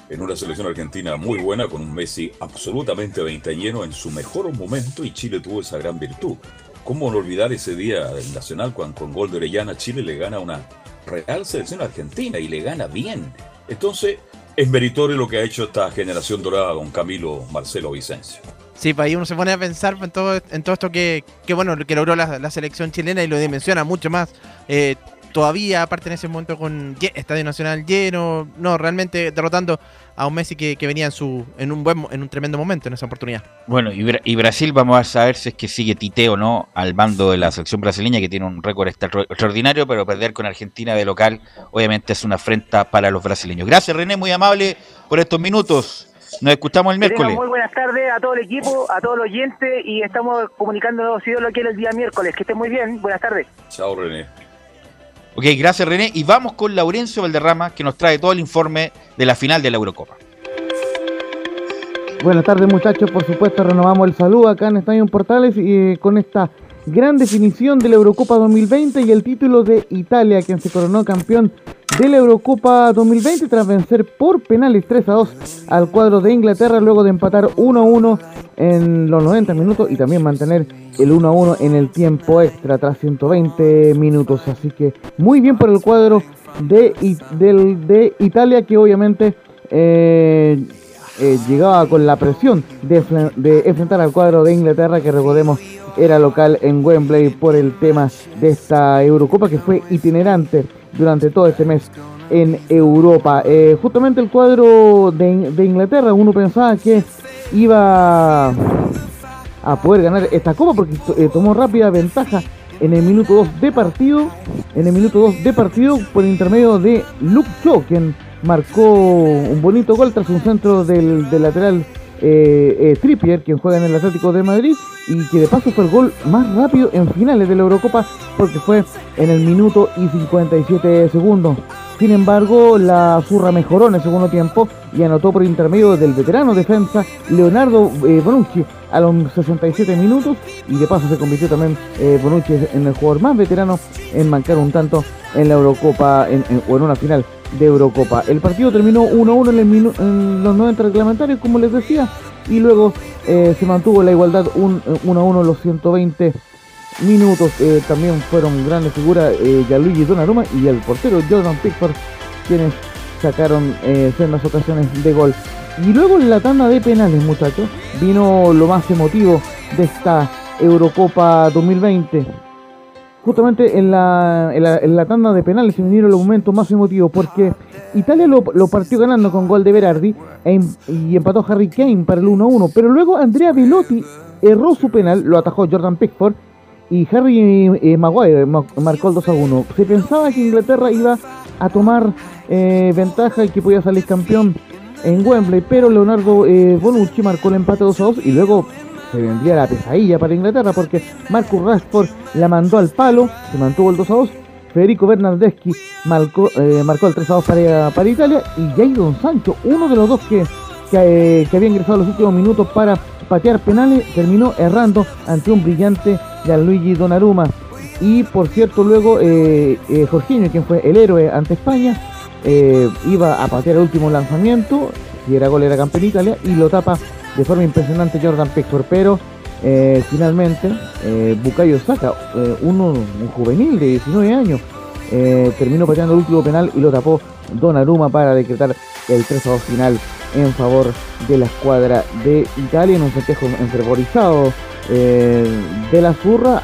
En una selección argentina muy buena, con un Messi absolutamente veinteañero en su mejor momento, y Chile tuvo esa gran virtud. ¿Cómo no olvidar ese día del Nacional cuando con gol de Orellana Chile le gana una real selección argentina y le gana bien? Entonces, es meritorio lo que ha hecho esta generación dorada con Camilo Marcelo Vicencio. Sí, pues ahí uno se pone a pensar en todo, en todo esto que, que, bueno que logró la, la selección chilena y lo dimensiona mucho más. Eh, todavía, aparte en ese momento con Estadio Nacional lleno, no, realmente derrotando a un Messi que, que venía en su en un buen en un tremendo momento en esa oportunidad. Bueno, y, Bra- y Brasil vamos a saber si es que sigue Tite o no al mando de la selección brasileña, que tiene un récord extra- extraordinario, pero perder con Argentina de local obviamente es una afrenta para los brasileños. Gracias René, muy amable por estos minutos. Nos escuchamos el miércoles. muy buenas tardes a todo el equipo, a todos los oyentes y estamos comunicándonos si Dios lo quiere el día miércoles. Que estén muy bien. Buenas tardes. Chao, René. Ok, gracias René. Y vamos con Laurencio Valderrama, que nos trae todo el informe de la final de la Eurocopa. Buenas tardes muchachos, por supuesto renovamos el saludo acá en Estadio Portales y eh, con esta gran definición de la Eurocopa 2020 y el título de Italia, quien se coronó campeón de la Eurocopa 2020 tras vencer por penales 3 a 2 al cuadro de Inglaterra luego de empatar 1 a 1 en los 90 minutos y también mantener el 1 a 1 en el tiempo extra tras 120 minutos. Así que muy bien por el cuadro de, Italia que obviamente... eh, eh, llegaba con la presión de, enfrentar al cuadro de Inglaterra, que recordemos era local en Wembley por el tema de esta Eurocopa que fue itinerante durante todo este mes en Europa. Eh, justamente el cuadro de, In- de Inglaterra, uno pensaba que iba a poder ganar esta copa porque eh, tomó rápida ventaja en el minuto 2 de partido, en el minuto 2 de partido por intermedio de Luke Shaw, quien marcó un bonito gol tras un centro del, del lateral eh, eh, Trippier, quien juega en el Atlético de Madrid, y que de paso fue el gol más rápido en finales de la Eurocopa porque fue en el minuto y 57 segundos. Sin embargo, la Zurra mejoró en el segundo tiempo y anotó por intermedio del veterano defensa Leonardo eh, Bonucci a los 67 minutos y de paso se convirtió también eh, Bonucci en el jugador más veterano en marcar un tanto en la Eurocopa o en una final de Eurocopa. El partido terminó 1-1 en, en los 90 reglamentarios, como les decía, y luego eh, se mantuvo la igualdad un- 1-1 en los 120 minutos. Eh, también fueron grandes figuras eh, Gianluigi Donnarumma y el portero Jordan Pickford, quienes sacaron eh, sendas ocasiones de gol. Y luego en la tanda de penales, muchachos, vino lo más emotivo de esta Eurocopa 2020. Justamente en la, en la, tanda de penales se vinieron los momentos más emotivos porque Italia lo, lo partió ganando con gol de Berardi e em- y empató Harry Kane para el 1-1, pero luego Andrea Velotti erró su penal, lo atajó Jordan Pickford y Harry eh, Maguire ma- marcó el 2-1. Se pensaba que Inglaterra iba a tomar eh, ventaja y que podía salir campeón en Wembley, pero Leonardo eh, Bonucci marcó el empate 2-2 y luego se vendría la pesadilla para Inglaterra porque Marcus Rashford la mandó al palo, se mantuvo el 2 a 2. Federico Bernardeschi marcó, eh, el 3 a 2 para, para Italia y Jadon Sancho, uno de los dos que, que, eh, había ingresado los últimos minutos para patear penales, terminó errando ante un brillante Gianluigi Donnarumma. Y por cierto, luego eh, eh, Jorginho, quien fue el héroe ante España, iba a patear el último lanzamiento, si era gol era campeón Italia, y lo tapa de forma impresionante Jordan Pickford, pero eh, finalmente eh, Bukayo Saka, eh, uno, un juvenil de 19 años, eh, terminó pateando el último penal y lo tapó Donnarumma para decretar el 3 a 2 final en favor de la escuadra de Italia en un festejo enfervorizado eh, de la zurra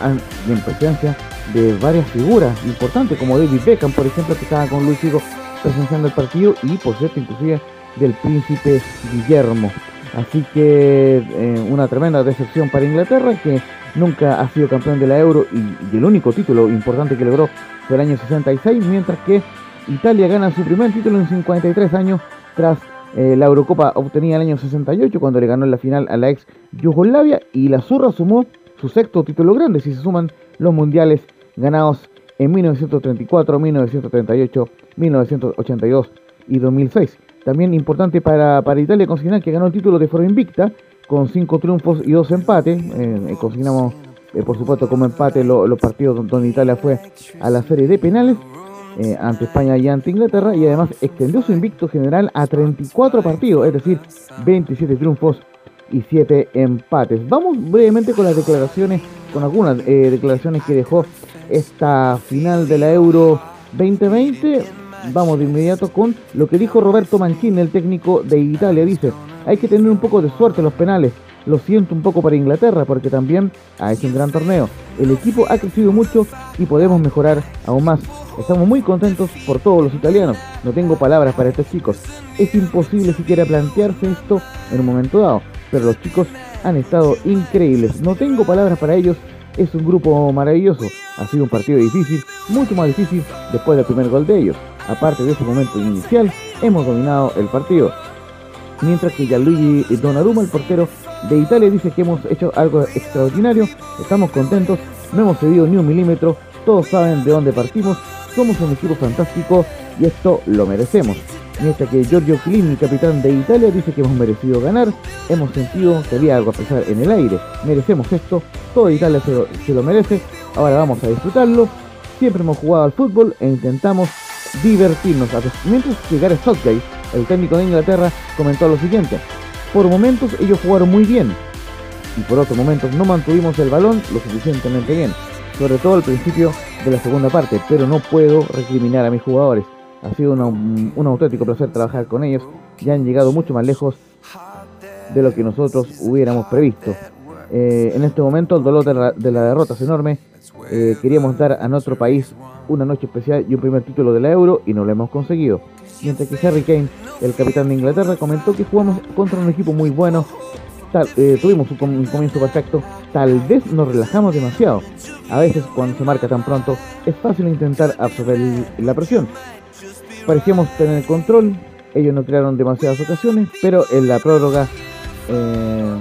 y en presencia de varias figuras importantes como David Beckham, por ejemplo, que estaba con Luis Figo presenciando el partido y por cierto inclusive del príncipe Guillermo. Así que eh, una tremenda decepción para Inglaterra que nunca ha sido campeón de la Euro y, el único título importante que logró fue el año 66, mientras que Italia gana su primer título en 53 años tras eh, la Eurocopa obtenida el año 68 cuando le ganó la final a la ex Yugoslavia y la Zurra sumó su sexto título grande si se suman los mundiales ganados en 1934, 1938, 1982 y 2006. También importante para, para Italia consignar que ganó el título de forma invicta con cinco triunfos y dos empates. Eh, eh, consignamos, eh, por supuesto, como empate lo- los partidos don- donde Italia fue a la serie de penales ante España y ante Inglaterra y además extendió su invicto general a 34 partidos, es decir, 27 triunfos y 7 empates. Vamos brevemente con las declaraciones, con algunas declaraciones que dejó esta final de la Euro 2020. Vamos de inmediato con lo que dijo Roberto Mancini, el técnico de Italia. Dice, hay que tener un poco de suerte en los penales. Lo siento un poco para Inglaterra porque también ha hecho un gran torneo. El equipo ha crecido mucho y podemos mejorar aún más. Estamos muy contentos por todos los italianos. No tengo palabras para estos chicos. Es imposible siquiera plantearse esto en un momento dado. Pero los chicos han estado increíbles. No tengo palabras para ellos. Es un grupo maravilloso. Ha sido un partido difícil, mucho más difícil después del primer gol de ellos. Aparte de ese momento inicial, hemos dominado el partido. Mientras que Gianluigi Donnarumma, el portero de Italia, dice que hemos hecho algo extraordinario, estamos contentos, no hemos cedido ni un milímetro, todos saben de dónde partimos, somos un equipo fantástico y esto lo merecemos. Mientras que Giorgio Chiellini, capitán de Italia, dice que hemos merecido ganar, hemos sentido que había algo a pesar en el aire, merecemos esto, toda Italia se lo merece, ahora vamos a disfrutarlo, siempre hemos jugado al fútbol e intentamos divertirnos. Mientras Gareth Southgate, el técnico de Inglaterra, comentó lo siguiente, por momentos ellos jugaron muy bien y por otros momentos no mantuvimos el balón lo suficientemente bien, sobre todo al principio de la segunda parte, pero no puedo recriminar a mis jugadores. Ha sido una- un auténtico placer trabajar con ellos ya han llegado mucho más lejos de lo que nosotros hubiéramos previsto. Eh, en este momento el dolor de la, de la derrota es enorme. Eh, queríamos dar a nuestro país una noche especial y un primer título de la Euro y no lo hemos conseguido. Mientras que Harry Kane, el capitán de Inglaterra, comentó que jugamos contra un equipo muy bueno, eh, tuvimos un, comienzo perfecto, tal vez nos relajamos demasiado. A veces cuando se marca tan pronto es fácil intentar absorber la presión. Parecíamos tener control, ellos no crearon demasiadas ocasiones, pero en la prórroga eh,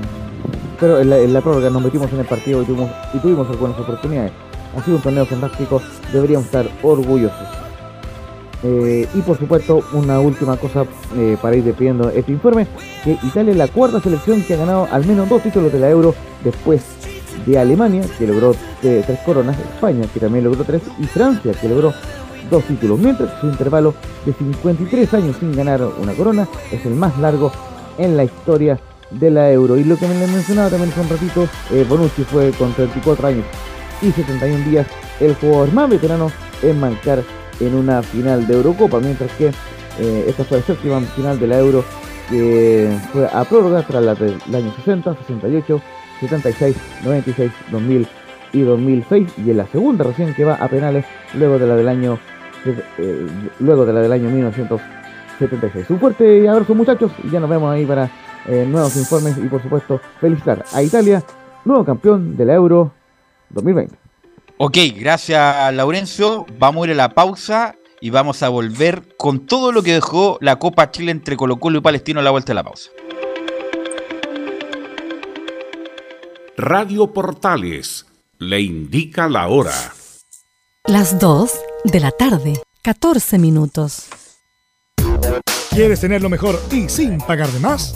pero en la, prórroga nos metimos en el partido y tuvimos algunas oportunidades. Ha sido un torneo fantástico, deberíamos estar orgullosos. Eh, y por supuesto, una última cosa eh, para ir despidiendo este informe, que Italia es la cuarta selección que ha ganado al menos dos títulos de la Euro después de Alemania, que logró eh, tres coronas, España, que también logró tres, y Francia, que logró dos títulos, mientras su intervalo de 53 años sin ganar una corona es el más largo en la historia de la Euro. Y lo que me mencionaba también hace un ratito, Bonucci fue con 34 años y 71 días el jugador más veterano en marcar en una final de Eurocopa, mientras que eh, esta fue la séptima final de la Euro que fue a prórroga tras la del año 60, 68, 76, 96, 2000 y 2006 y en la segunda recién que va a penales luego de la del año eh, luego de la del año 1976. Un fuerte abrazo muchachos y ya nos vemos ahí para eh, nuevos informes y por supuesto felicitar a Italia, nuevo campeón de la Euro 2020. Ok, gracias Laurencio. Vamos a ir a la pausa y vamos a volver con todo lo que dejó la Copa Chile entre Colo Colo y Palestino a la vuelta de la pausa. Radio Portales le indica la hora. Las 2 de la tarde, 14 minutos. ¿Quieres tener lo mejor y sin pagar de más?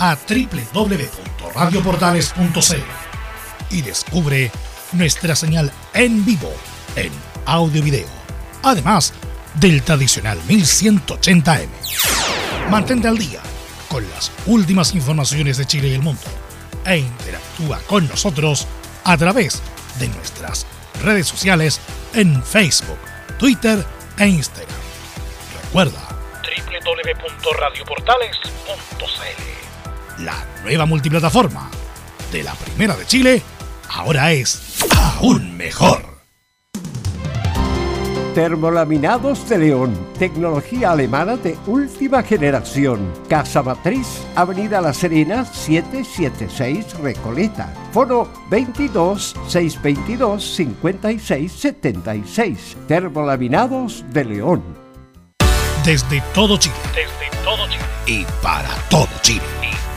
a www.radioportales.cl y descubre nuestra señal en vivo en audio y video, además del tradicional 1180m. Mantente al día con las últimas informaciones de Chile y el mundo e interactúa con nosotros a través de nuestras redes sociales en Facebook, Twitter e Instagram. Recuerda www.radioportales.cl La nueva multiplataforma de la Primera de Chile ahora es aún mejor. Termolaminados de León, tecnología alemana de última generación. Casa Matriz, Avenida La Serena, 776 Recoleta. Foro 22 622 56 76. Termolaminados de León. Desde todo Chile. Desde todo Chile. Y para todo Chile.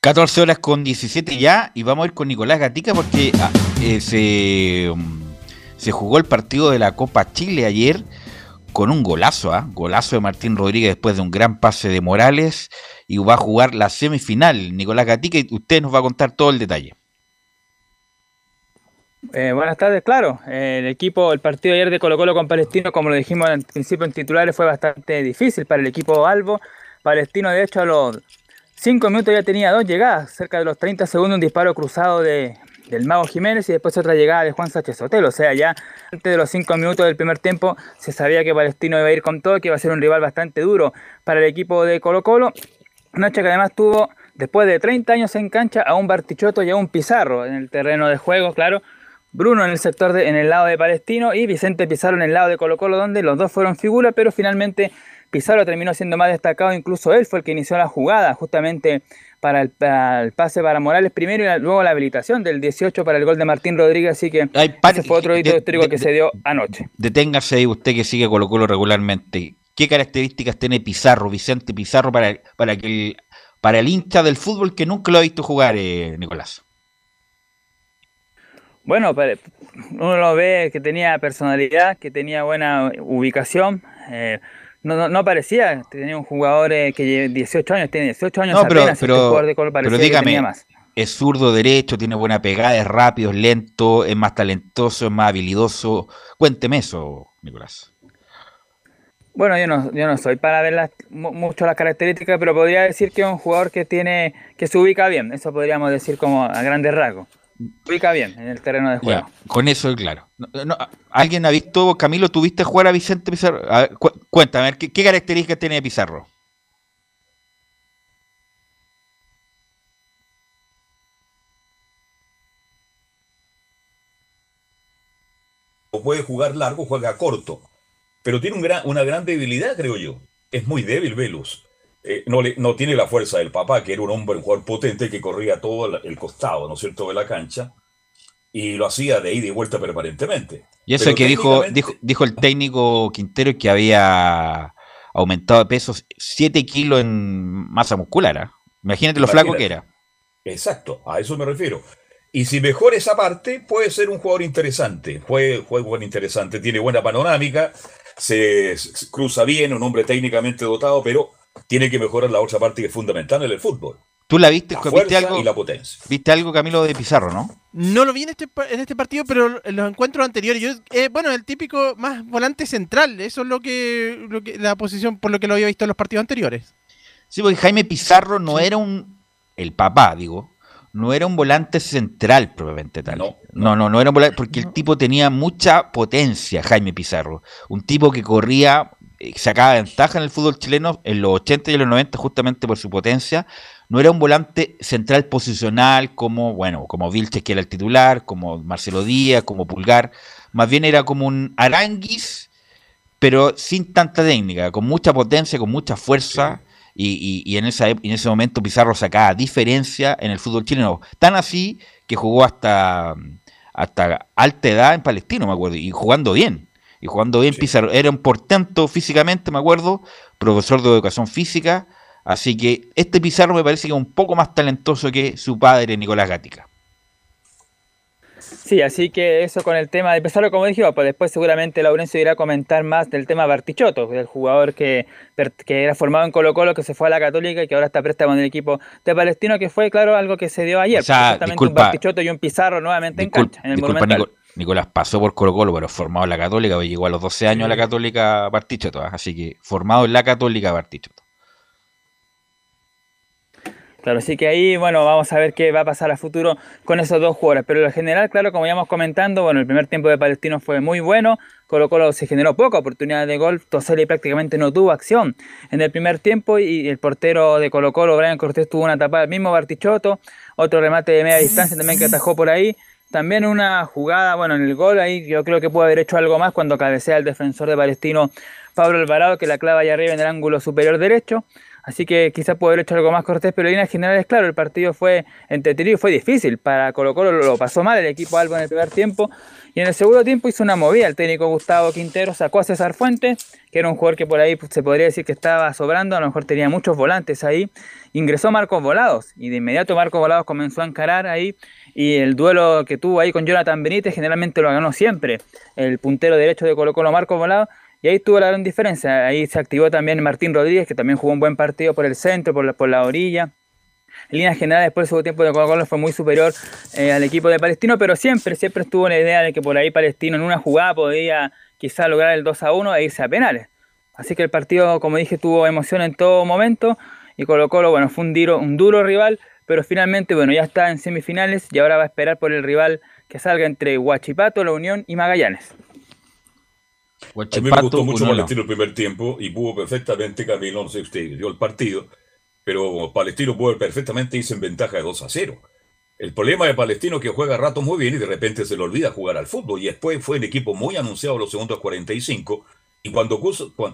14 horas con 17 ya y vamos a ir con Nicolás Gatica porque ah, eh, se, um, se jugó el partido de la Copa Chile ayer con un golazo, ¿ah? golazo de Martín Rodríguez después de un gran pase de Morales y va a jugar la semifinal Nicolás Gatica y usted nos va a contar todo el detalle. Eh, buenas tardes, claro. Eh, el equipo, el partido ayer de Colo Colo con Palestino, como lo dijimos al principio en titulares, fue bastante difícil para el equipo Albo. Palestino, de hecho, a los 5 minutos ya tenía dos llegadas, cerca de los 30 segundos, un disparo cruzado de, del Mago Jiménez y después otra llegada de Juan Sánchez Sotelo. O sea, ya antes de los cinco minutos del primer tiempo se sabía que Palestino iba a ir con todo, que iba a ser un rival bastante duro para el equipo de Colo Colo. Noche que además tuvo, después de 30 años en cancha, a un Bartichotto y a un Pizarro en el terreno de juego, claro. Bruno en el sector de, en el lado de Palestino y Vicente Pizarro en el lado de Colo Colo, donde los dos fueron figuras, pero finalmente Pizarro terminó siendo más destacado, incluso él fue el que inició la jugada, justamente para el, para el pase para Morales primero y la- luego la habilitación del 18 para el gol de Martín Rodríguez, así que ese fue otro hito de- histórico de- que se dio anoche. Deténgase ahí usted que sigue Colo Colo regularmente. ¿Qué características tiene Pizarro, Vicente Pizarro, para, para, que el, para el hincha del fútbol que nunca lo ha visto jugar, eh, Nicolás? Bueno, uno lo ve que tenía personalidad, que tenía buena ubicación. eh, no, no, no parecía, tenía un jugador eh, que lleva 18 años, tiene 18 años No, pero, apenas, este jugador de pero dígame, más. es zurdo derecho, tiene buena pegada, es rápido, es lento, es más talentoso, es más habilidoso. Cuénteme eso, Nicolás. Bueno, yo no, yo no soy para ver las- mucho las características, pero podría decir que es un jugador que tiene, que se ubica bien, eso podríamos decir como a grandes rasgos. Ubica bien en el terreno de juego. Ya, con eso, claro. No, no, ¿Alguien ha visto, Camilo, tuviste jugar a Vicente Pizarro? A ver, cu- cuéntame, a ver, ¿qué, qué características tiene Pizarro? puede jugar largo, juega corto. Pero tiene un gran, una gran debilidad, creo yo. Es muy débil Velus. Eh, no, le- no tiene la fuerza del papá, que era un hombre, un jugador potente que corría todo el, costado, ¿no es cierto?, de la cancha. Y lo hacía de ida y vuelta permanentemente. Y eso Pero que dijo, dijo, dijo el técnico Quintero que había aumentado de peso 7 kilos en masa muscular. ¿ah? Imagínate lo flaco que era. Exacto, a eso me refiero. Y si mejora esa parte, puede ser un jugador interesante. Juega, juega interesante, tiene buena panorámica, se, se cruza bien, un hombre técnicamente dotado, pero tiene que mejorar la otra parte que es fundamental en el fútbol. ¿Tú la viste? La ¿Viste algo, y la potencia. ¿Viste algo, Camilo, de Pizarro, no? No lo vi en este, en este partido, pero en los encuentros anteriores. Yo, eh, bueno, el típico más volante central. Eso es lo que, lo que la posición por lo que lo había visto en los partidos anteriores. Sí, porque Jaime Pizarro no era un. El papá, digo. No era un volante central, propiamente tal. No, no, no, era un volante. Porque el tipo tenía mucha potencia, Jaime Pizarro. Un tipo que corría, sacaba ventaja en el fútbol chileno en los 80 y en los 90, justamente por su potencia. No era un volante central posicional como, bueno, como Vilches, que era el titular, como Marcelo Díaz, como Pulgar. Más bien era como un Aranguis, pero sin tanta técnica, con mucha potencia, con mucha fuerza. Y, y- y en, esa, en ese momento Pizarro sacaba diferencia en el fútbol chileno. Tan así que jugó hasta, hasta alta edad en Palestino, me acuerdo, y jugando bien. Y jugando bien Pizarro. Era un portento físicamente, me acuerdo, profesor de educación física. Así que este Pizarro me parece que es un poco más talentoso que su padre, Nicolás Gatica. Sí, así que eso con el tema de Pizarro, como dijimos, pues después seguramente Laurencio irá a comentar más del tema Bartichotto, del jugador que, que era formado en Colo Colo, que se fue a la Católica y que ahora está préstamo en el equipo de Palestino, que fue, claro, algo que se dio ayer. O sea, pues, justamente un disculpa- Bartichotto y un Pizarro nuevamente en cancha, en el disculpa. Nico- Nicolás pasó por Colo Colo, pero formado en la Católica, llegó a los 12 años a la Católica Bartichotto, ¿ah? así que formado en la Católica Bartichotto. Claro, así que ahí, bueno, vamos a ver qué va a pasar a futuro con esos dos jugadores. Pero en general, claro, como ya íbamos comentando, bueno, el primer tiempo de Palestino fue muy bueno. Colo Colo se generó poca oportunidad de gol. Toseli prácticamente no tuvo acción en el primer tiempo y el portero de Colo Colo, Brian Cortés, tuvo una tapada del mismo Bartichotto. Otro remate de media distancia también que atajó por ahí. También una jugada, bueno, en el gol ahí yo creo que pudo haber hecho algo más cuando cabecea el defensor de Palestino, Pablo Alvarado, que la clava allá arriba en el ángulo superior derecho. Así que quizás pudo haber hecho algo más Cortés, pero en líneas generales, claro, el partido fue entretenido fue difícil. Para Colo Colo lo pasó mal el equipo Albo en el primer tiempo. Y en el segundo tiempo hizo una movida. El técnico Gustavo Quintero sacó a César Fuentes, que era un jugador que por ahí se podría decir que estaba sobrando, a lo mejor tenía muchos volantes ahí. Ingresó Marcos Volados y de inmediato Marcos Volados comenzó a encarar ahí. Y el duelo que tuvo ahí con Jonathan Benítez generalmente lo ganó siempre. El puntero derecho de Colo Colo, Marcos Volados. Y ahí tuvo la gran diferencia. Ahí se activó también Martín Rodríguez, que también jugó un buen partido por el centro, por la, por la orilla. En líneas generales, después el segundo tiempo de Colo Colo fue muy superior eh, al equipo de Palestino, pero siempre, siempre estuvo la idea de que por ahí Palestino en una jugada podía quizá lograr el 2 a 1 e irse a penales. Así que el partido, como dije, tuvo emoción en todo momento y Colo Colo, bueno, fue un, duro, un duro rival, pero finalmente, bueno, ya está en semifinales y ahora va a esperar por el rival que salga entre Huachipato, La Unión y Magallanes. a mí me gustó mucho Palestino el primer tiempo y pudo perfectamente, Camilo, no sé usted dio el partido, pero Palestino pudo perfectamente irse en ventaja de 2 a 0. El problema de Palestino es que juega rato muy bien y de repente se le olvida jugar al fútbol. Y después fue el equipo muy anunciado los segundos 45. Y cuando,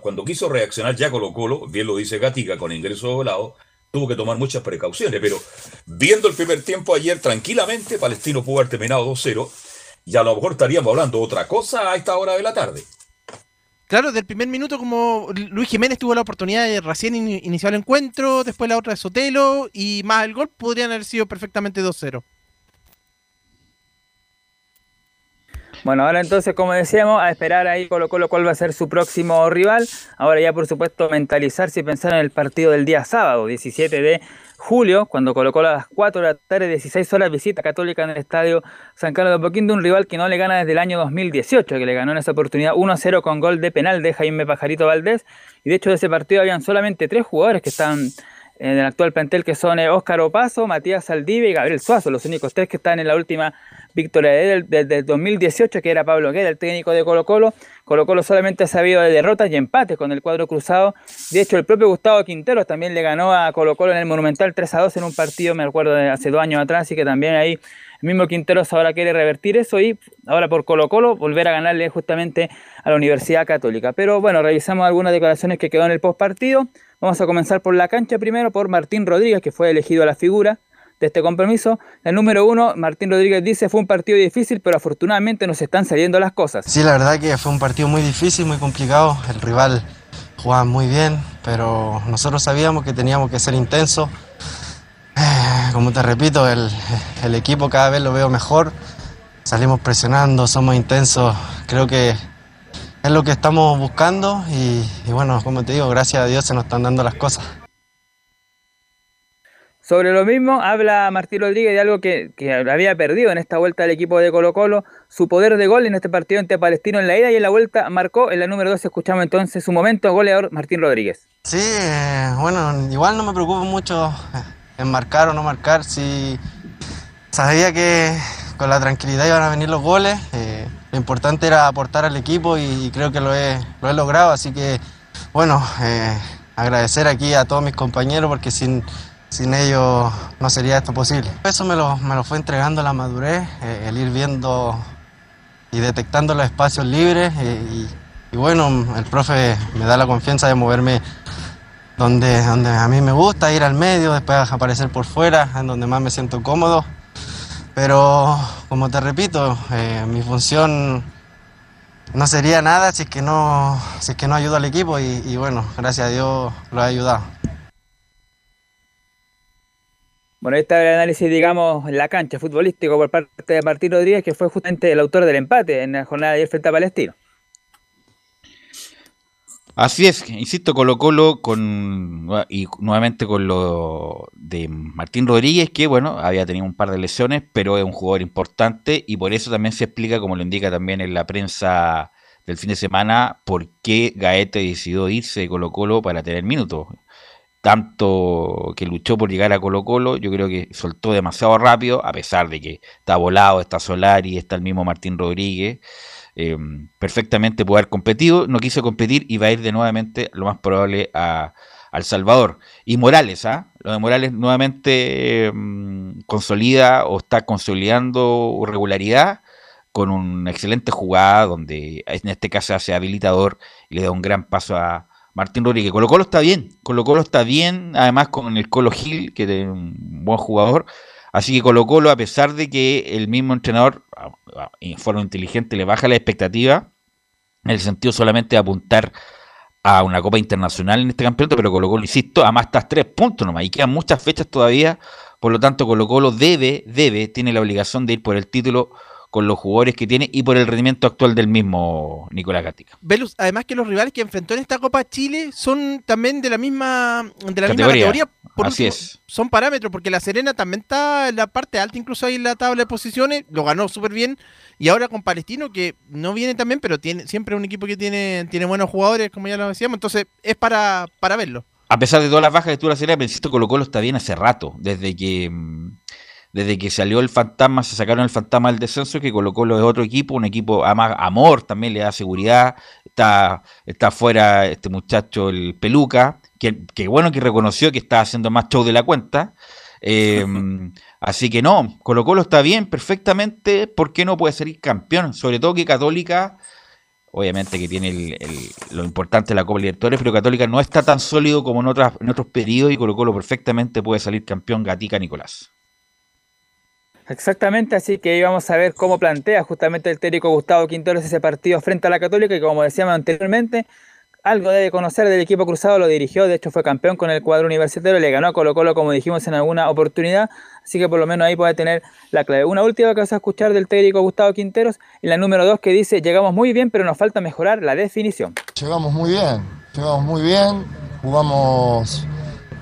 cuando quiso reaccionar ya Colo Colo, bien lo dice Gatica, con ingreso de volado, tuvo que tomar muchas precauciones. Pero viendo el primer tiempo ayer tranquilamente, Palestino pudo haber terminado 2-0. Y a lo mejor estaríamos hablando otra cosa a esta hora de la tarde. Claro, del primer minuto, como Luis Jiménez tuvo la oportunidad de recién iniciar el encuentro, después la otra de Sotelo y más el gol, podrían haber sido perfectamente 2-0. Bueno, ahora entonces, como decíamos, a esperar ahí Colo Colo cuál va a ser su próximo rival. Ahora ya, por supuesto, mentalizarse y pensar en el partido del día sábado, 17 de julio, cuando colocó a las 4 de la tarde, 16 horas, visita Católica en el estadio San Carlos de Apoquindo, un rival que no le gana desde el año 2018, que le ganó en esa oportunidad 1-0 con gol de penal de Jaime Pajarito Valdés. Y de hecho, de ese partido habían solamente tres jugadores que están en el actual plantel, que son Óscar Opaso, Matías Saldivia y Gabriel Suazo, los únicos tres que están en la última victoria desde el 2018, que era Pablo Guerra, el técnico de Colo Colo. Colo Colo solamente ha sabido de derrotas y empates con el cuadro cruzado. De hecho, el propio Gustavo Quinteros también le ganó a Colo Colo en el Monumental 3 a 2 en un partido, me acuerdo, de hace dos años atrás, así que también ahí el mismo Quinteros ahora quiere revertir eso y ahora por Colo Colo volver a ganarle justamente a la Universidad Católica. Pero bueno, revisamos algunas declaraciones que quedó en el post partido. Vamos a comenzar por la cancha primero, por Martín Rodríguez, que fue elegido a la figura de este compromiso. El número uno, Martín Rodríguez dice, fue un partido difícil, pero afortunadamente nos están saliendo las cosas. Sí, la verdad que fue un partido muy difícil, muy complicado. El rival jugaba muy bien, pero nosotros sabíamos que teníamos que ser intensos. Eh, como te repito, el, el equipo cada vez lo veo mejor. Salimos presionando, somos intensos. Creo que es lo que estamos buscando y, bueno, como te digo, gracias a Dios se nos están dando las cosas. Sobre lo mismo, habla Martín Rodríguez de algo que, había perdido en esta vuelta del equipo de Colo Colo, su poder de gol en este partido ante Palestino en la ida y en la vuelta marcó en la número 2, escuchamos entonces su momento goleador Martín Rodríguez. Sí, eh, bueno, igual no me preocupo mucho en marcar o no marcar, si sabía que con la tranquilidad iban a venir los goles. Eh, lo importante era aportar al equipo y, creo que lo he, lo he, logrado, así que bueno, eh, agradecer aquí a todos mis compañeros porque sin, sin ellos no sería esto posible. Eso me lo, me lo fue entregando la madurez, eh, el ir viendo y detectando los espacios libres eh, y, bueno, el profe me da la confianza de moverme donde, donde a mí me gusta, ir al medio, después aparecer por fuera, en donde más me siento cómodo. Pero, como te repito, eh, mi función no sería nada si es que no, si es que no ayudo al equipo y, bueno, gracias a Dios lo he ayudado. Bueno, este el análisis, digamos, en la cancha futbolístico por parte de Martín Rodríguez, que fue justamente el autor del empate en la jornada de ayer frente a Palestino. Así es, insisto, Colo Colo con, y nuevamente con lo de Martín Rodríguez, que bueno, había tenido un par de lesiones, pero es un jugador importante y por eso también se explica, como lo indica también en la prensa del fin de semana, por qué Gaete decidió irse de Colo Colo para tener minutos. Tanto que luchó por llegar a Colo Colo, yo creo que soltó demasiado rápido, a pesar de que está volado, está Solari, está el mismo Martín Rodríguez. Eh, perfectamente puede haber competido, no quiso competir y va a ir de nuevamente, lo más probable, a, al Salvador. Y Morales, ¿ah? Lo de Morales nuevamente mm, consolida o está consolidando regularidad con una excelente jugada donde en este caso hace habilitador y le da un gran paso a Martín Rodríguez. Colo Colo está bien, Colo Colo está bien, además con el Colo Gil, que es un buen jugador, Así que Colo Colo, a pesar de que el mismo entrenador, en forma inteligente, le baja la expectativa, en el sentido solamente de apuntar a una Copa Internacional en este campeonato, pero Colo Colo, insisto, además más tres puntos nomás, y quedan muchas fechas todavía, por lo tanto Colo Colo debe, debe, tiene la obligación de ir por el título con los jugadores que tiene y por el rendimiento actual del mismo Nicolás Gatica. Velus, además que los rivales que enfrentó en esta Copa Chile son también de la misma, de la categoría. misma categoría. Así es. Son parámetros, porque la Serena también está en la parte alta, incluso ahí en la tabla de posiciones, lo ganó súper bien. Y ahora con Palestino, que no viene también, pero tiene siempre un equipo que tiene, tiene buenos jugadores, como ya lo decíamos, entonces es para, para verlo. a pesar de todas las bajas que tuvo la serie, pero insisto, Colo Colo está bien hace rato, desde que mm, desde que salió el fantasma, se sacaron el fantasma del descenso, que Colo Colo es otro equipo, un equipo amor, también le da seguridad, está, está fuera este muchacho, el Peluca, que, que bueno que reconoció que está haciendo más show de la cuenta, eh, así que no, Colo Colo está bien, perfectamente, ¿por qué no puede ser campeón? Sobre todo que Católica obviamente que tiene el, el, lo importante de la Copa Libertadores, pero Católica no está tan sólido como en, otras, en otros periodos y Colo Colo perfectamente puede salir campeón Gatica Nicolás. Exactamente, así que vamos a ver cómo plantea justamente el técnico Gustavo Quinteros ese partido frente a la Católica, que como decíamos anteriormente, algo debe conocer del equipo cruzado, lo dirigió, de hecho fue campeón con el cuadro universitario, le ganó a Colo Colo como dijimos en alguna oportunidad, así que por lo menos ahí puede tener la clave. Una última que vas a escuchar del técnico Gustavo Quinteros, y la número dos que dice, llegamos muy bien, pero nos falta mejorar la definición. Llegamos muy bien, llegamos muy bien, jugamos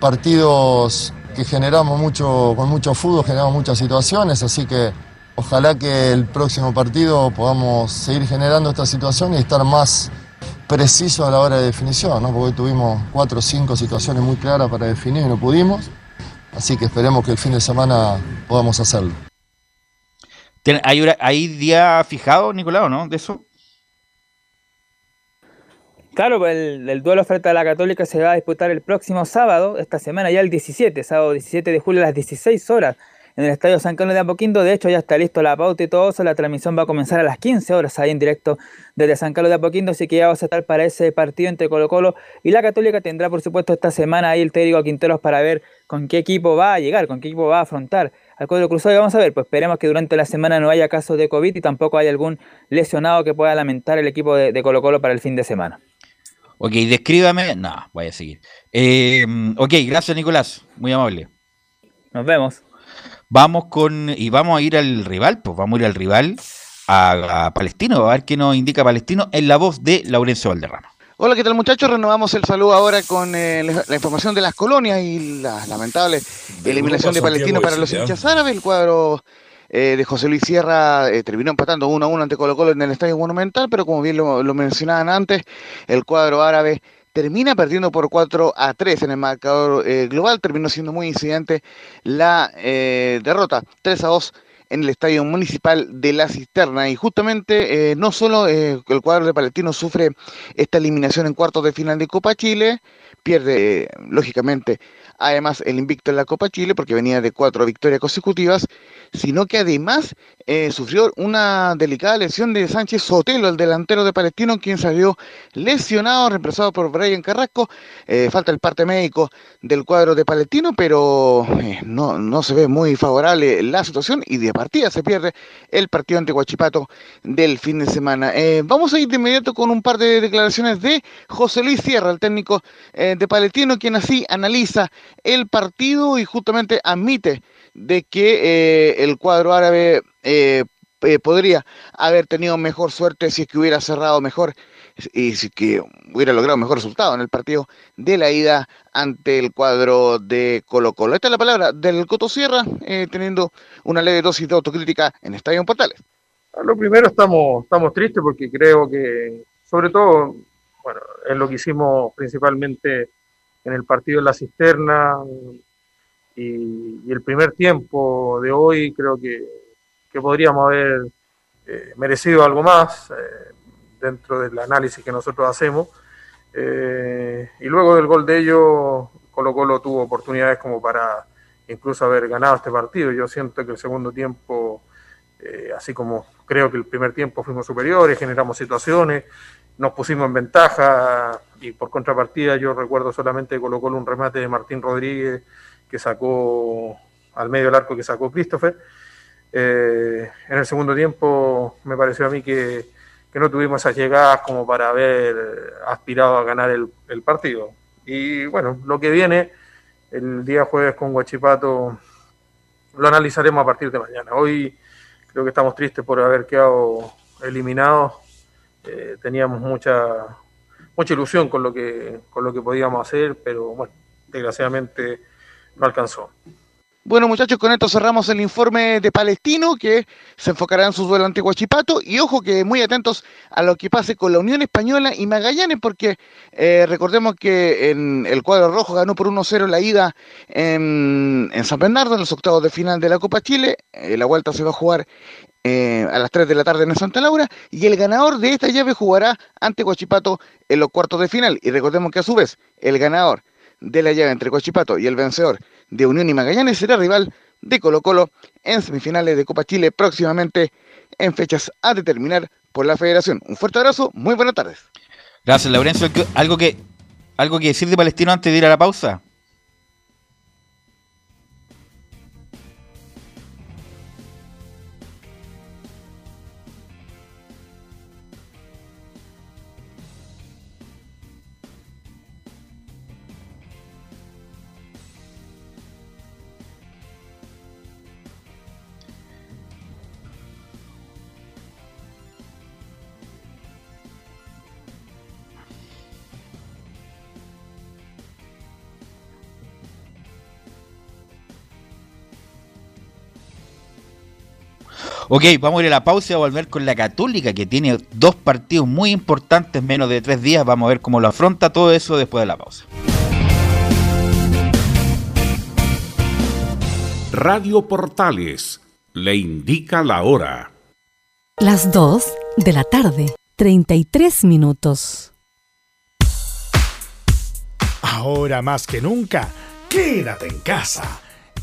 partidos que generamos mucho, con mucho fútbol, generamos muchas situaciones, así que ojalá que el próximo partido podamos seguir generando esta situación y estar más preciso a la hora de definición, ¿no? porque hoy tuvimos cuatro o cinco situaciones muy claras para definir y no pudimos, así que esperemos que el fin de semana podamos hacerlo. ¿Hay, hay día fijado, Nicolau, no? De eso. Claro, el, el, duelo frente a la Católica se va a disputar el próximo sábado, esta semana ya el 17, sábado 17 de julio a las 16 horas en el Estadio San Carlos de Apoquindo. De hecho, ya está listo la pauta y todo eso. La transmisión va a comenzar a las 15 horas ahí en directo desde San Carlos de Apoquindo. Así que ya vamos a estar para ese partido entre Colo Colo y la Católica. Tendrá, por supuesto, esta semana ahí el técnico Quinteros para ver con qué equipo va a llegar, con qué equipo va a afrontar al cuadro cruzado. Y vamos a ver, pues esperemos que durante la semana no haya casos de COVID y tampoco haya algún lesionado que pueda lamentar el equipo de, de Colo Colo para el fin de semana. Ok, descríbame. No, voy a seguir. Eh, ok, gracias Nicolás, muy amable. Nos vemos. Vamos con. Y vamos a ir al rival, pues vamos a ir al rival, a, a Palestino, a ver qué nos indica Palestino en la voz de Laurencio Valderrama. Hola, ¿qué tal muchachos? Renovamos el saludo ahora con eh, la, información de las colonias y la lamentable eliminación de Palestino para los hinchas árabes. El cuadro eh, de José Luis Sierra eh, terminó empatando 1 a 1 ante Colo Colo en el Estadio Monumental, pero como bien lo, mencionaban antes, el cuadro árabe termina perdiendo por 4 a 3 en el marcador eh, global, terminó siendo muy incidente la derrota 3 a 2 en el estadio municipal de La Cisterna. Y justamente no solo el cuadro de Palestino sufre esta eliminación en cuartos de final de Copa Chile, pierde lógicamente además el invicto en la Copa Chile porque venía de cuatro victorias consecutivas, sino que además eh, sufrió una delicada lesión de Sánchez Sotelo, el delantero de Palestino, quien salió lesionado, reemplazado por Brian Carrasco. Eh, falta el parte médico del cuadro de Palestino, pero eh, no, no se ve muy favorable la situación y de partida se pierde el partido ante Guachipato del fin de semana. Vamos a ir de inmediato con un par de declaraciones de José Luis Sierra, el técnico de Palestino, quien así analiza el partido y justamente admite de que eh, el cuadro árabe eh, eh, podría haber tenido mejor suerte si es que hubiera cerrado mejor y si es que hubiera logrado mejor resultado en el partido de la ida ante el cuadro de Colo Colo. Esta es la palabra del Coto Sierra, eh, teniendo una leve dosis de autocrítica en Estadio Portales. Lo primero estamos, estamos tristes porque creo que, sobre todo, bueno, es lo que hicimos principalmente en el partido de la cisterna, y, el primer tiempo de hoy creo que, que podríamos haber eh, merecido algo más eh, dentro del análisis que nosotros hacemos. Eh, y luego del gol de ellos, Colo Colo tuvo oportunidades como para incluso haber ganado este partido. Yo siento que el segundo tiempo, así como creo que el primer tiempo fuimos superiores, generamos situaciones, nos pusimos en ventaja y por contrapartida yo recuerdo solamente Colo Colo un remate de Martín Rodríguez que sacó al medio del arco que sacó Christopher. Eh, en el segundo tiempo me pareció a mí que, que, no tuvimos esas llegadas como para haber aspirado a ganar el, el, partido. Y bueno, lo que viene el día jueves con Guachipato lo analizaremos a partir de mañana. Hoy creo que estamos tristes por haber quedado eliminados. Eh, teníamos mucha mucha ilusión con lo que con lo que podíamos hacer, pero bueno, desgraciadamente no alcanzó. Bueno, muchachos, con esto cerramos el informe de Palestino, que se enfocará en su duelo ante Huachipato. Y ojo que muy atentos a lo que pase con la Unión Española y Magallanes, porque eh, recordemos que en el cuadro rojo ganó por 1-0 la ida en, en, San Bernardo, en los octavos de final de la Copa Chile. Eh, la vuelta se va a jugar eh, a las 3 de la tarde en Santa Laura. Y el ganador de esta llave jugará ante Huachipato en los cuartos de final. Y recordemos que a su vez, el ganador de la llave entre Huachipato y el vencedor de Unión y Magallanes será rival de Colo Colo en semifinales de Copa Chile próximamente en fechas a determinar por la federación. Un fuerte abrazo, muy buenas tardes. Gracias, Laurencio. ¿Algo que, algo que decir de Palestino antes de ir a la pausa? Ok, vamos a ir a la pausa y a volver con la Católica, que tiene dos partidos muy importantes, menos de tres días. Vamos a ver cómo lo afronta todo eso después de la pausa. Radio Portales le indica la hora. Las 2 de la tarde, 33 minutos. Ahora más que nunca, quédate en casa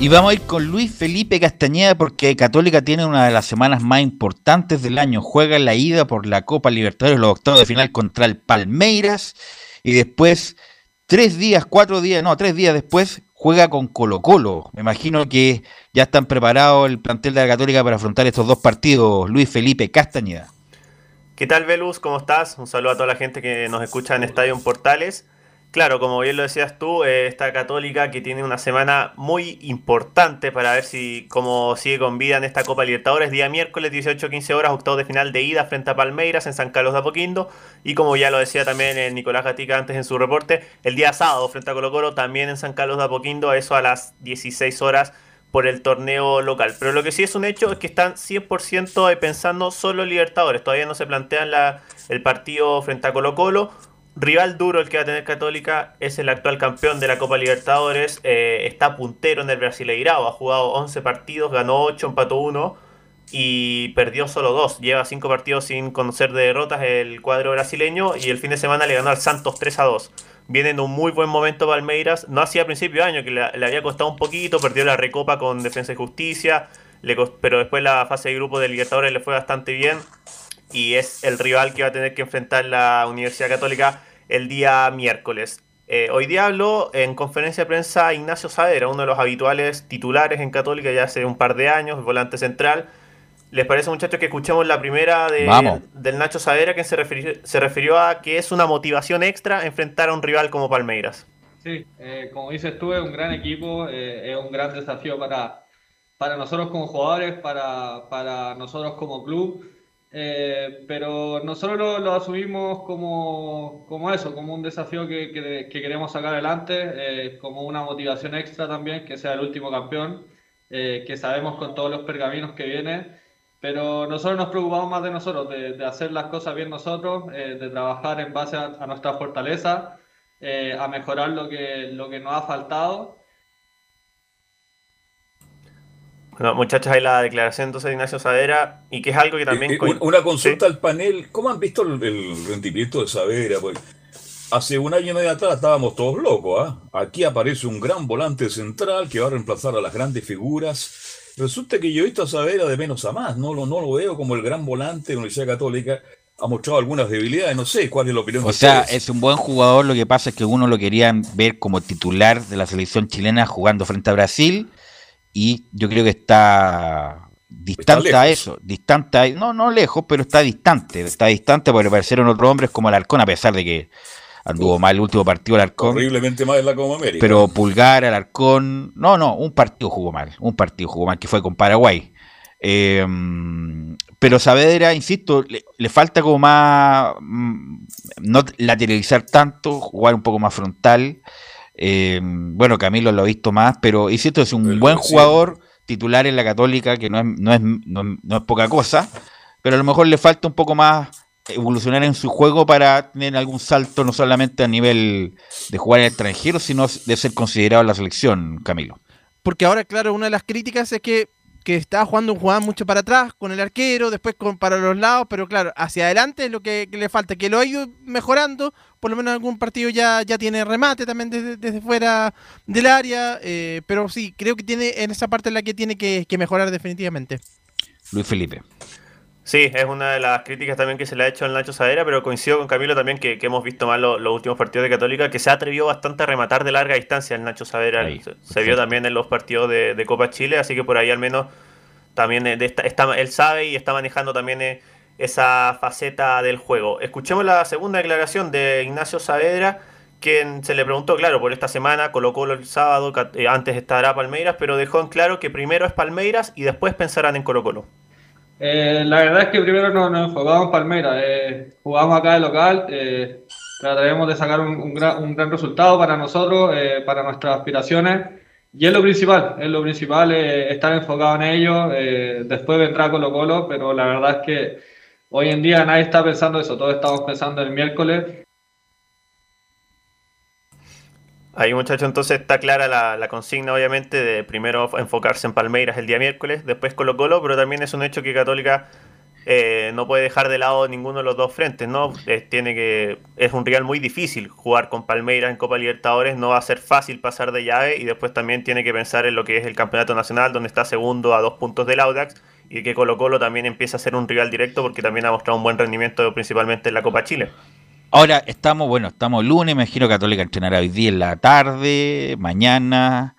Y vamos a ir con Luis Felipe Castañeda porque Católica tiene una de las semanas más importantes del año. Juega la ida por la Copa Libertadores, los octavos de final contra el Palmeiras. Y después, tres días, cuatro días, no, tres días después, juega con Colo Colo. Me imagino que ya están preparados el plantel de la Católica para afrontar estos dos partidos. Luis Felipe Castañeda. ¿Qué tal, Velus? ¿Cómo estás? Un saludo a toda la gente que nos escucha en Estadio Portales. Claro, como bien lo decías tú, eh, esta católica que tiene una semana muy importante para ver si cómo sigue con vida en esta Copa Libertadores, día miércoles 18-15 horas, octavo de final de ida frente a Palmeiras en San Carlos de Apoquindo, y como ya lo decía también eh, Nicolás Gatica antes en su reporte, el día sábado frente a Colo Colo también en San Carlos de Apoquindo, eso a las 16 horas por el torneo local. Pero lo que sí es un hecho es que están 100% pensando solo Libertadores. Todavía no se plantean la, el partido frente a Colo Colo. Rival duro el que va a tener Católica es el actual campeón de la Copa Libertadores. eh, está puntero en el Brasileirao. Ha jugado 11 partidos, ganó 8, empató 1 y perdió solo 2. Lleva 5 partidos sin conocer de derrotas el cuadro brasileño y el fin de semana le ganó al Santos 3 a 2. Viene en un muy buen momento Palmeiras. No hacía principio de año, que le, le había costado un poquito. Perdió la recopa con Defensa y Justicia. Le cost- pero después la fase de grupo de Libertadores le fue bastante bien. Y es el rival que va a tener que enfrentar la Universidad Católica el día miércoles. Eh, hoy día habló en conferencia de prensa Ignacio Saavedra, uno de los habituales titulares en Católica ya hace un par de años, volante central. ¿Les parece, muchachos, que escuchemos la primera de, Vamos. del Nacho Saavedra, que se refirió, se refirió a que es una motivación extra enfrentar a un rival como Palmeiras? Sí, eh, como dices tú, es un gran equipo, eh, es un gran desafío para, para nosotros como jugadores, para, para nosotros como club, eh, pero nosotros lo, lo asumimos como, como eso, como un desafío que, que- que queremos sacar adelante, eh, como una motivación extra también, que sea el último campeón, eh, que sabemos con todos los pergaminos que viene, pero nosotros nos preocupamos más de nosotros, de, de hacer las cosas bien nosotros, eh, de trabajar en base a, a nuestra fortaleza eh, a mejorar lo que, lo que nos ha faltado. Bueno, muchachos, hay la declaración entonces de Ignacio Saavedra y que es algo que también... Eh, eh, una consulta al panel. ¿Cómo han visto el, el rendimiento de Saavedra? Pues, hace un año y medio atrás estábamos todos locos. ¿ah? Aquí aparece un gran volante central que va a reemplazar a las grandes figuras. Resulta que yo he visto a Saavedra de menos a más. No lo, no lo veo como el gran volante de la Universidad Católica. Ha mostrado algunas debilidades. No sé cuál es la opinión O de sea, ustedes. es un buen jugador, lo que pasa es que uno lo quería ver como titular de la selección chilena jugando frente a Brasil y yo creo que está distante a eso, distante a, no, no lejos, pero está distante, está distante porque parecieron otros hombres como Alarcón, a pesar de que anduvo mal el último partido Alarcón. Horriblemente más en la Copa América. Pero Pulgar, Alarcón, no, no, un partido jugó mal, un partido jugó mal que fue con Paraguay. Eh, pero Saavedra, insisto, le, le falta como más, mm, no lateralizar tanto, jugar un poco más frontal. Eh, bueno, Camilo lo ha visto más, pero insisto, es un buen sí. jugador titular en la Católica, que no es, no es, no es- no es poca cosa, pero a lo mejor le falta un poco más evolucionar en su juego para tener algún salto, no solamente a nivel de jugar en el extranjero, sino de ser considerado en la selección, Camilo. Porque ahora, claro, una de las críticas es que, que está jugando un jugador mucho para atrás, con el arquero, después con, para los lados, pero claro, hacia adelante es lo que, que le falta, que lo ha ido mejorando, por lo menos en algún partido ya, ya tiene remate también desde, desde fuera del área, eh, pero sí, creo que tiene en esa parte en la que tiene que, que mejorar definitivamente. Luis Felipe. Sí, es una de las críticas también que se le ha hecho al Nacho Saavedra, pero coincido con Camilo también que, que hemos visto mal lo- los últimos partidos de Católica, que se ha atrevido bastante a rematar de larga distancia el Nacho Saavedra. se, se vio también en los partidos de, de Copa Chile, así que por ahí al menos también eh, de esta- está- él sabe y está manejando también eh, esa faceta del juego. Escuchemos la segunda declaración de Ignacio Saavedra, quien se le preguntó, claro, por esta semana, colocó el sábado, eh, antes estará Palmeiras, pero dejó en claro que primero es Palmeiras y después pensarán en Colo Colo. Eh, la verdad es que primero nos, nos enfocamos en Palmeiras, eh, jugamos acá de local, eh, trataremos de sacar un, un gran, un gran resultado para nosotros, eh, para nuestras aspiraciones, y es lo principal, es lo principal eh, estar enfocado en ello, eh, después vendrá Colo Colo, pero la verdad es que hoy en día nadie está pensando eso, todos estamos pensando el miércoles, Ahí muchachos, entonces está clara la, consigna obviamente de primero enfocarse en Palmeiras el día miércoles, después Colo Colo, pero también es un hecho que Católica eh, no puede dejar de lado ninguno de los dos frentes, ¿no? Tiene que, es un rival muy difícil jugar con Palmeiras en Copa Libertadores, no va a ser fácil pasar de llave y después también tiene que pensar en lo que es el Campeonato Nacional, donde está segundo a dos puntos del Audax y que Colo Colo también empieza a ser un rival directo porque también ha mostrado un buen rendimiento principalmente en la Copa Chile. Ahora estamos, bueno, estamos lunes, me imagino que Católica entrenará hoy día en la tarde, mañana,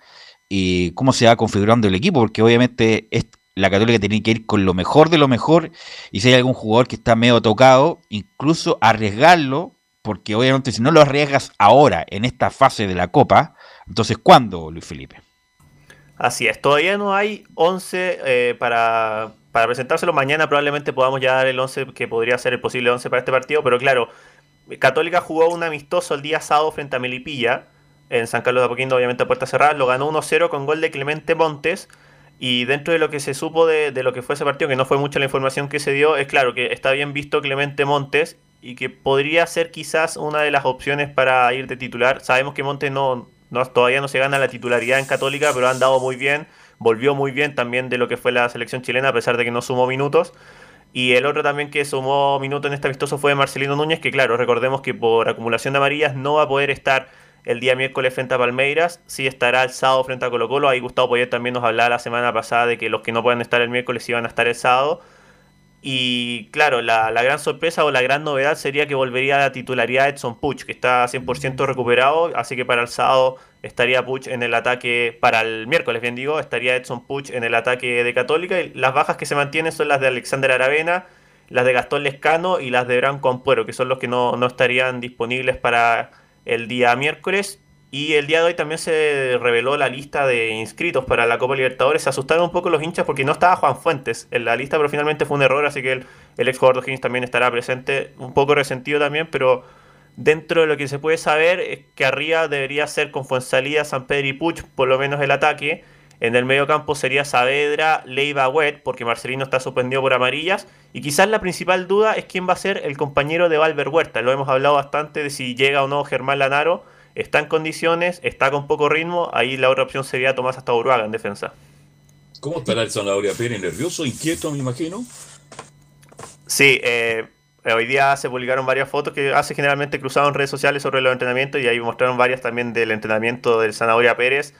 y cómo se va configurando el equipo, porque obviamente es, la Católica tiene que ir con lo mejor de lo mejor, y si hay algún jugador que está medio tocado, incluso arriesgarlo, porque obviamente si no lo arriesgas ahora, en esta fase de la Copa, entonces ¿cuándo, Luis Felipe? Así es, todavía no hay 11 eh, para, para presentárselo. Mañana probablemente podamos ya dar el 11 que podría ser el posible 11 para este partido, pero claro, Católica jugó un amistoso el día sábado frente a Melipilla en San Carlos de Apoquindo, obviamente a puerta cerrada. Lo ganó 1-0 con gol de Clemente Montes. Y dentro de lo que se supo de, lo que fue ese partido, que no fue mucha la información que se dio, es claro que está bien visto Clemente Montes y que podría ser quizás una de las opciones para ir de titular. Sabemos que Montes no, no, todavía no se gana la titularidad en Católica, pero ha andado muy bien, volvió muy bien también de lo que fue la selección chilena, a pesar de que no sumó minutos. Y el otro también que sumó minutos en este amistoso fue Marcelino Núñez, que claro, recordemos que por acumulación de amarillas no va a poder estar el día miércoles frente a Palmeiras, sí estará el sábado frente a Colo Colo. Ahí Gustavo Poyet también nos hablaba la semana pasada de que los que no pueden estar el miércoles iban a estar el sábado. Y claro, la, la gran sorpresa o la gran novedad sería que volvería a la titularidad Edson Puch, que está 100% recuperado, así que para el sábado estaría Puch en el ataque, para el miércoles bien digo, estaría Edson Puch en el ataque de Católica. Y las bajas que se mantienen son las de Alexander Aravena, las de Gastón Lescano y las de Branco Ampuero, que son los que no, no estarían disponibles para el día miércoles. Y el día de hoy también se reveló la lista de inscritos para la Copa Libertadores. Se asustaron un poco los hinchas porque no estaba Juan Fuentes en la lista, pero finalmente fue un error, así que el, ex jugador de Higgins también estará presente, un poco resentido también, pero dentro de lo que se puede saber es que arriba debería ser con Fuensalida, San Pedro y Puch, por lo menos el ataque. En el medio campo sería Saavedra, Leiva, Wet, porque Marcelino está suspendido por amarillas. Y quizás la principal duda es quién va a ser el compañero de Valver Huerta. Lo hemos hablado bastante de si llega o no Germán Lanaro está en condiciones, está con poco ritmo, ahí la otra opción sería Tomás hasta Uruaga en defensa. ¿Cómo estará el Zanahoria Pérez? ¿Nervioso, inquieto, me imagino? Sí, eh, hoy día se publicaron varias fotos que hace generalmente cruzado en redes sociales sobre los entrenamientos y ahí mostraron varias también del entrenamiento del Zanahoria Pérez.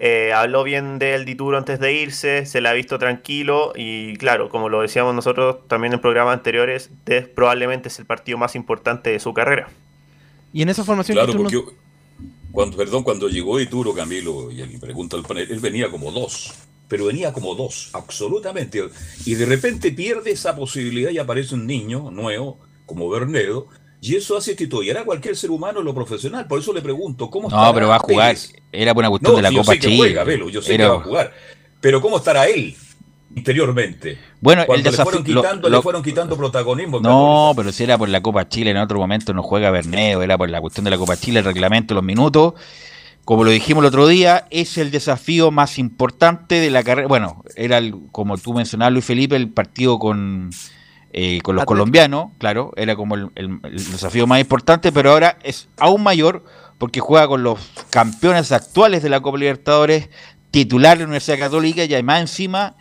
Eh, habló bien del Dituro antes de irse, se la ha visto tranquilo y claro, como lo decíamos nosotros también en programas anteriores, es, probablemente es el partido más importante de su carrera. Y en esa formación Claro, que tú porque nos- cuando, perdón, cuando llegó Ituro Camilo y alguien pregunta al panel, él venía como dos, pero venía como dos, absolutamente. Y de repente pierde esa posibilidad y aparece un niño nuevo, como Bernedo, y eso hace que tollara a cualquier ser humano en lo profesional. Por eso le pregunto, ¿cómo No, estará pero va a jugar. Pérez? Era una cuestión No, de la Copa Chile. juega, Velo, yo sé Era- que va a jugar. Pero ¿cómo estará él interiormente? Bueno, el Cuando le desafío- fueron quitando, lo- le fueron quitando protagonismo. No, pero si era por la Copa Chile, en otro momento no juega Bernedo, era por la cuestión de la Copa Chile, el reglamento, los minutos. Como lo dijimos el otro día, es el desafío más importante de la carrera. Bueno, era, el- como tú mencionabas, Luis Felipe, el partido con, eh, con los Atlético. colombianos, claro, era como el, el- el desafío más importante, pero ahora es aún mayor porque juega con los campeones actuales de la Copa Libertadores, titular de la Universidad Católica y además encima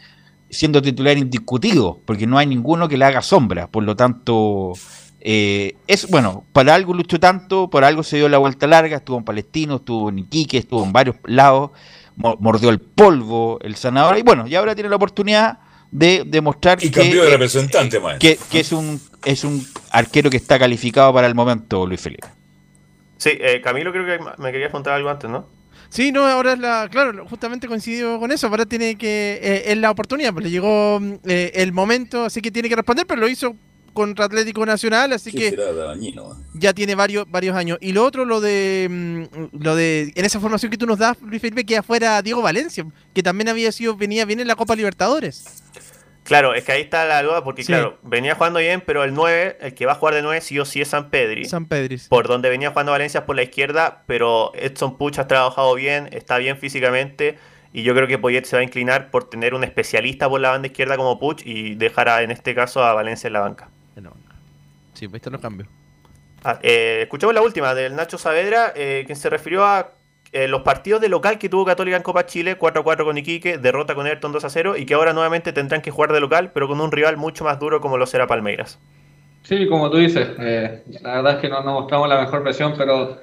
siendo titular indiscutido, porque no hay ninguno que le haga sombra. Por lo tanto, eh, es bueno, para algo luchó tanto, por algo se dio la vuelta larga, estuvo en Palestino, estuvo en Iquique, estuvo en varios lados, mo- mordió el polvo, el sanador, y bueno, y ahora tiene la oportunidad de demostrar Y que, cambió de representante, que es un es un arquero que está calificado para el momento, Luis Felipe. Sí, eh, Camilo creo que me querías contar algo antes, ¿no? Sí, no, ahora es la. Claro, justamente coincidió con eso. Ahora tiene que. eh, es la oportunidad, pues le llegó eh, el momento, así que tiene que responder, pero lo hizo contra Atlético Nacional, así Sí, que dañino. ya tiene varios varios años. Y lo otro, lo de. mm, lo de En esa formación que tú nos das, Luis Felipe, que afuera Diego Valencia, que también había sido. venía bien en la Copa Libertadores. Claro, es que ahí está la duda porque, Sí. claro, venía jugando bien, pero el 9, el que va a jugar de 9 sí o sí es San Pedri. San Pedris. Por donde venía jugando Valencia por la izquierda, pero Edson Puch ha trabajado bien, está bien físicamente. Y yo creo que Poyet se va a inclinar por tener un especialista por la banda izquierda como Puch y dejar a, en este caso a Valencia en la banca. Sí, pues están los cambios. Ah, eh, escuchamos la última del Nacho Saavedra, eh, quien se refirió a eh, los partidos de local que tuvo Católica en Copa Chile, 4-4 con Iquique, derrota con Everton 2-0 y que ahora nuevamente tendrán que jugar de local, pero con un rival mucho más duro como lo será Palmeiras. Sí, como tú dices, eh, la verdad es que no nos mostramos la mejor versión, pero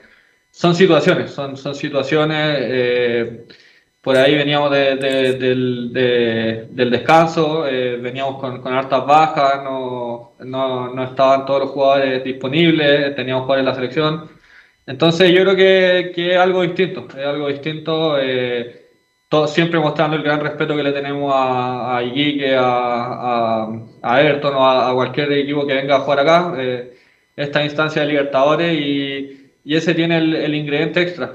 son situaciones, son, son situaciones. eh, por ahí veníamos de- de- de- del descanso, eh, veníamos con, con hartas bajas, no, no, no estaban todos los jugadores disponibles, teníamos jugadores en la selección. Entonces yo creo que, que es algo distinto, es algo distinto. eh, todo- siempre mostrando el gran respeto que le tenemos a, a Iquique, a, a, a Everton o a, a cualquier equipo que venga a jugar acá. eh, esta instancia de Libertadores y, y ese tiene el, el ingrediente extra.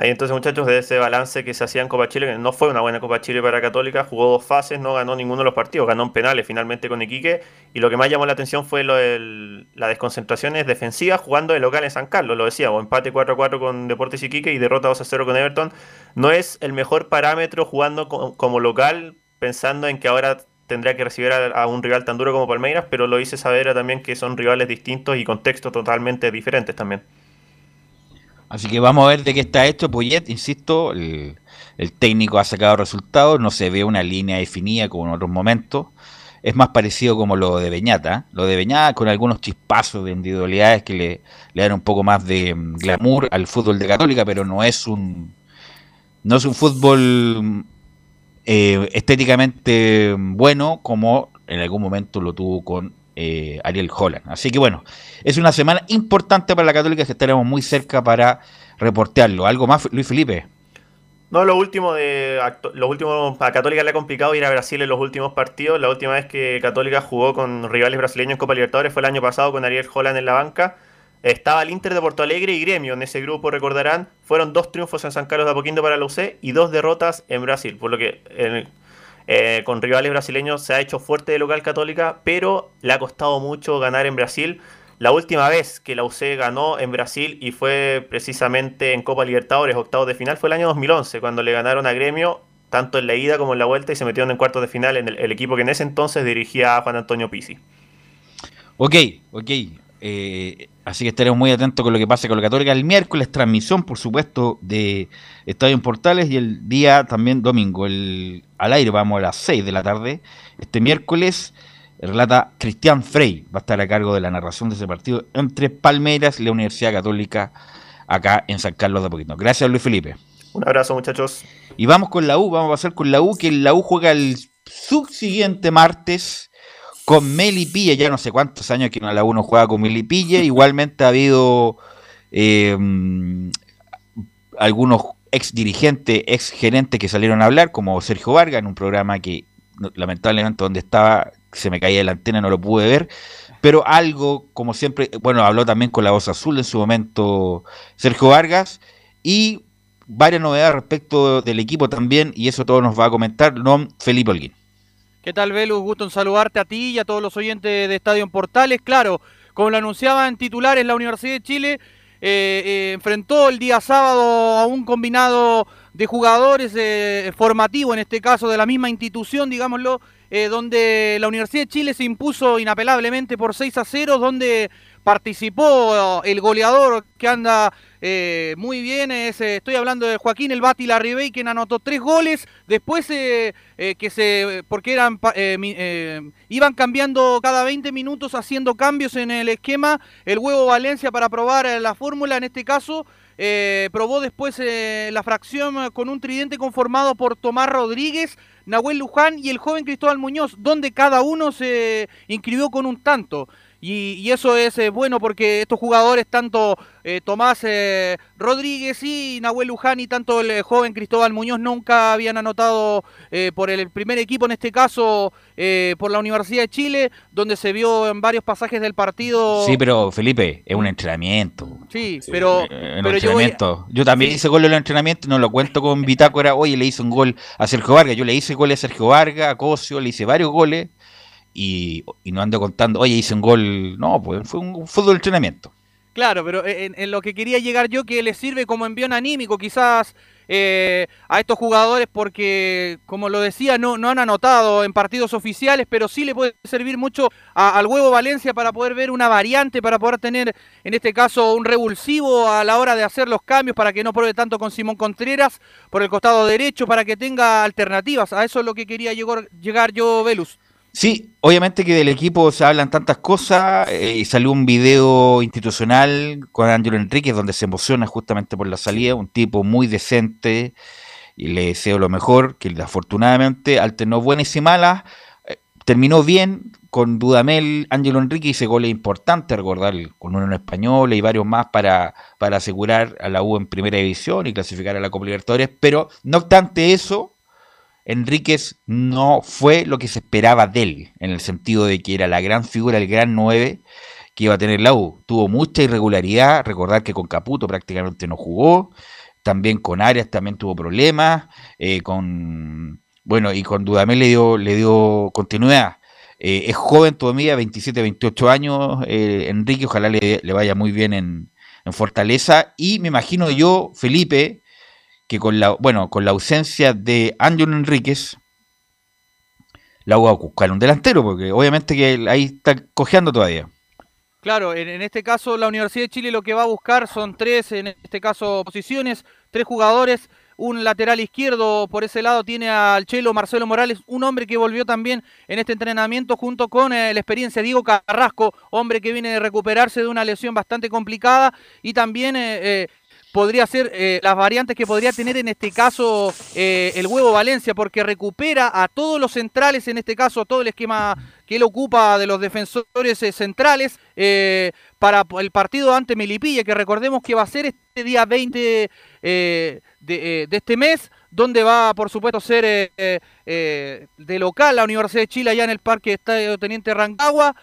Ahí entonces, muchachos, de ese balance que se hacía en Copa Chile, que no fue una buena Copa Chile para Católica, jugó dos fases, no ganó ninguno de los partidos, ganó en penales finalmente con Iquique, y lo que más llamó la atención fue las desconcentraciones defensivas jugando de local en San Carlos, lo decíamos, empate 4-4 con Deportes Iquique y derrota 2-0 con Everton. No es el mejor parámetro jugando co- como local, pensando en que ahora tendría que recibir a, a un rival tan duro como Palmeiras, pero lo hice saber también que son rivales distintos y contextos totalmente diferentes también. Así que vamos a ver de qué está hecho. Poyet, insisto, el, técnico ha sacado resultados, no se ve una línea definida como en otros momentos. Es más parecido como lo de Beñata. ¿eh? Lo de Beñata con algunos chispazos de individualidades que le, le dan un poco más de mm, glamour al fútbol de Católica, pero no es un no es un fútbol mm, eh, estéticamente bueno como en algún momento lo tuvo con eh, Ariel Holland. Así que bueno, es una semana importante para la Católica que estaremos muy cerca para reportearlo. ¿Algo más, Luis Felipe? No, lo último de los últimos a Católica le ha complicado ir a Brasil en los últimos partidos. La última vez que Católica jugó con rivales brasileños en Copa Libertadores fue el año pasado con Ariel Holland en la banca. Estaba el Inter de Porto Alegre y Gremio en ese grupo, recordarán. Fueron dos triunfos en San Carlos de Apoquindo para la UC y dos derrotas en Brasil. Por lo que eh, con rivales brasileños se ha hecho fuerte de local Católica, pero le ha costado mucho ganar en Brasil. La última vez que la UC ganó en Brasil y fue precisamente en Copa Libertadores, octavos de final, fue el año 2011, cuando le ganaron a Gremio, tanto en la ida como en la vuelta, y se metieron en cuartos de final en el, equipo que en ese entonces dirigía a Juan Antonio Pizzi. Ok, ok. Eh, así que estaremos muy atentos con lo que pase con la Católica. El miércoles transmisión, por supuesto, de Estadio en Portales y el día también domingo. El, al aire vamos a las 6 de la tarde. Este miércoles relata Cristian Frey. Va a estar a cargo de la narración de ese partido entre Palmeiras y la Universidad Católica acá en San Carlos de Poquito. Gracias, Luis Felipe. Un abrazo, muchachos. Y vamos con la U, vamos a pasar con la U, que la U juega el subsiguiente martes con Melipilla, ya no sé cuántos años que la U no juega con Melipilla, igualmente ha habido eh, algunos ex dirigentes, ex gerentes que salieron a hablar, como Sergio Vargas, en un programa que no- lamentablemente donde estaba se me caía la antena, no lo pude ver, pero algo, como siempre, bueno, habló también con la voz azul en su momento Sergio Vargas, y varias novedades respecto del equipo también, y eso todo nos va a comentar don Felipe Holguín. ¿Qué tal, Velus? Gusto en saludarte a ti y a todos los oyentes de Estadio en Portales. Claro, como lo anunciaban titulares, la Universidad de Chile eh, eh, enfrentó el día sábado a un combinado de jugadores eh, formativo, en este caso de la misma institución, digámoslo, donde la Universidad de Chile se impuso inapelablemente por 6 a 0, donde participó el goleador que anda eh, muy bien, es, eh, estoy hablando de Joaquín El Bati Larribey, quien anotó tres goles, después eh, eh, que se, porque eran, eh, eh, iban cambiando cada 20 minutos, haciendo cambios en el esquema, el huevo Valencia para probar eh, la fórmula, en este caso, eh, probó después eh, la fracción eh, con un tridente conformado por Tomás Rodríguez, Nahuel Luján y el joven Cristóbal Muñoz, donde cada uno se inscribió con un tanto. Y, y eso es eh, bueno porque estos jugadores, tanto eh, Tomás eh, Rodríguez y Nahuel Luján y tanto el eh, joven Cristóbal Muñoz nunca habían anotado eh, por el primer equipo, en este caso eh, por la Universidad de Chile, donde se vio en varios pasajes del partido. Sí, pero Felipe, es un entrenamiento. Sí, pero, en pero yo voy- entrenamiento. Yo, también hice gol en el entrenamiento, no lo cuento con bitácora. Oye, le hice un gol a Sergio Vargas. Yo le hice gol a Sergio Vargas, a Cosio, le hice varios goles y, no ando contando, oye, hice un gol. No, pues fue un fútbol de entrenamiento. Claro, pero en, en lo que quería llegar yo, que les sirve como envión anímico quizás eh, a estos jugadores porque, como lo decía, no, no han anotado en partidos oficiales, pero sí le puede servir mucho a- al huevo Valencia para poder ver una variante, para poder tener, en este caso, un revulsivo a la hora de hacer los cambios, para que no pruebe tanto con Simón Contreras por el costado derecho, para que tenga alternativas. A eso es lo que quería llegar, llegar yo, Velus. Sí, obviamente que del equipo se hablan tantas cosas eh, y salió un video institucional con Ángelo Enríquez donde se emociona justamente por la salida, un tipo muy decente y le deseo lo mejor, que afortunadamente alternó buenas y malas, eh, terminó bien con Dudamel, Ángelo Enrique hizo goles importantes, recordar, con uno en español y varios más para, para asegurar a la U en primera división y clasificar a la Copa Libertadores, pero no obstante eso, Enríquez no fue lo que se esperaba de él, en el sentido de que era la gran figura, el gran 9 que iba a tener la U. Tuvo mucha irregularidad, recordar que con Caputo prácticamente no jugó, también con Arias también tuvo problemas, eh, con bueno, y con Dudamel le dio, le dio continuidad. Eh, es joven todavía, 27, 28 años, eh, Enrique, ojalá le, vaya muy bien en, en Fortaleza. Y me imagino yo, Felipe, que con la, bueno, con la ausencia de Ángel Enríquez, la voy a buscar un delantero, porque obviamente que ahí está cojeando todavía. Claro, en, este caso la Universidad de Chile lo que va a buscar son tres, en este caso posiciones, tres jugadores, un lateral izquierdo por ese lado tiene al Chelo Marcelo Morales, un hombre que volvió también en este entrenamiento junto con eh, la experiencia Diego Carrasco, hombre que viene de recuperarse de una lesión bastante complicada y también eh, eh, podría ser eh, las variantes que podría tener en este caso eh, el huevo Valencia, porque recupera a todos los centrales, en este caso todo el esquema que él ocupa de los defensores eh, centrales para el partido ante Melipilla, que recordemos que va a ser este día 20 eh, de, de este mes, donde va por supuesto a ser de local la Universidad de Chile allá en el Parque Estadio Teniente Rancagua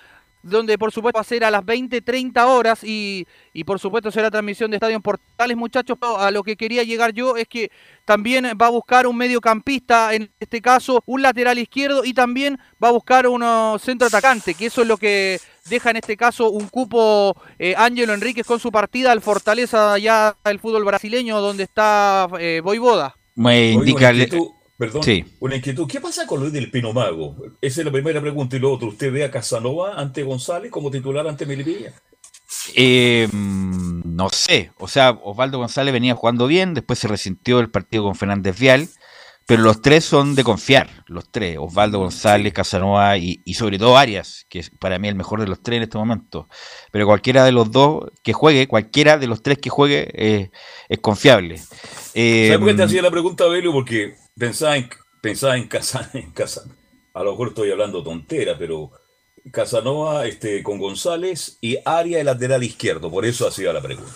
donde por supuesto va a ser a las 20, 30 horas y, y por supuesto será transmisión de Estadio en Portales, muchachos. A lo que quería llegar yo es que también va a buscar un mediocampista, en este caso un lateral izquierdo y también va a buscar un uh, centro atacante, que eso es lo que deja en este caso un cupo eh, Ángelo Enríquez con su partida al Fortaleza allá del fútbol brasileño donde está eh, Voivoda. Me Oye, indica... inquietud, perdón, Sí. una inquietud. ¿Qué pasa con Luis del Pino Mago? Esa es la primera pregunta. Y lo otro, ¿usted ve a Casanova ante González como titular ante Melipilla? Eh, mm, no sé, o sea, Osvaldo González venía jugando bien, después se resintió el partido con Fernández Vial, pero los tres son de confiar, los tres, Osvaldo González, Casanova y, y sobre todo Arias, que es para mí el mejor de los tres en este momento. Pero cualquiera de los dos que juegue, cualquiera de los tres que juegue eh, es confiable. Eh, ¿Sabes por qué te hacía la pregunta, Belio? Porque pensaba en, pensaba en Casan, en Casan. A lo mejor estoy hablando tontera, pero Casanova este, con González y Aria el lateral izquierdo. Por eso hacía la pregunta.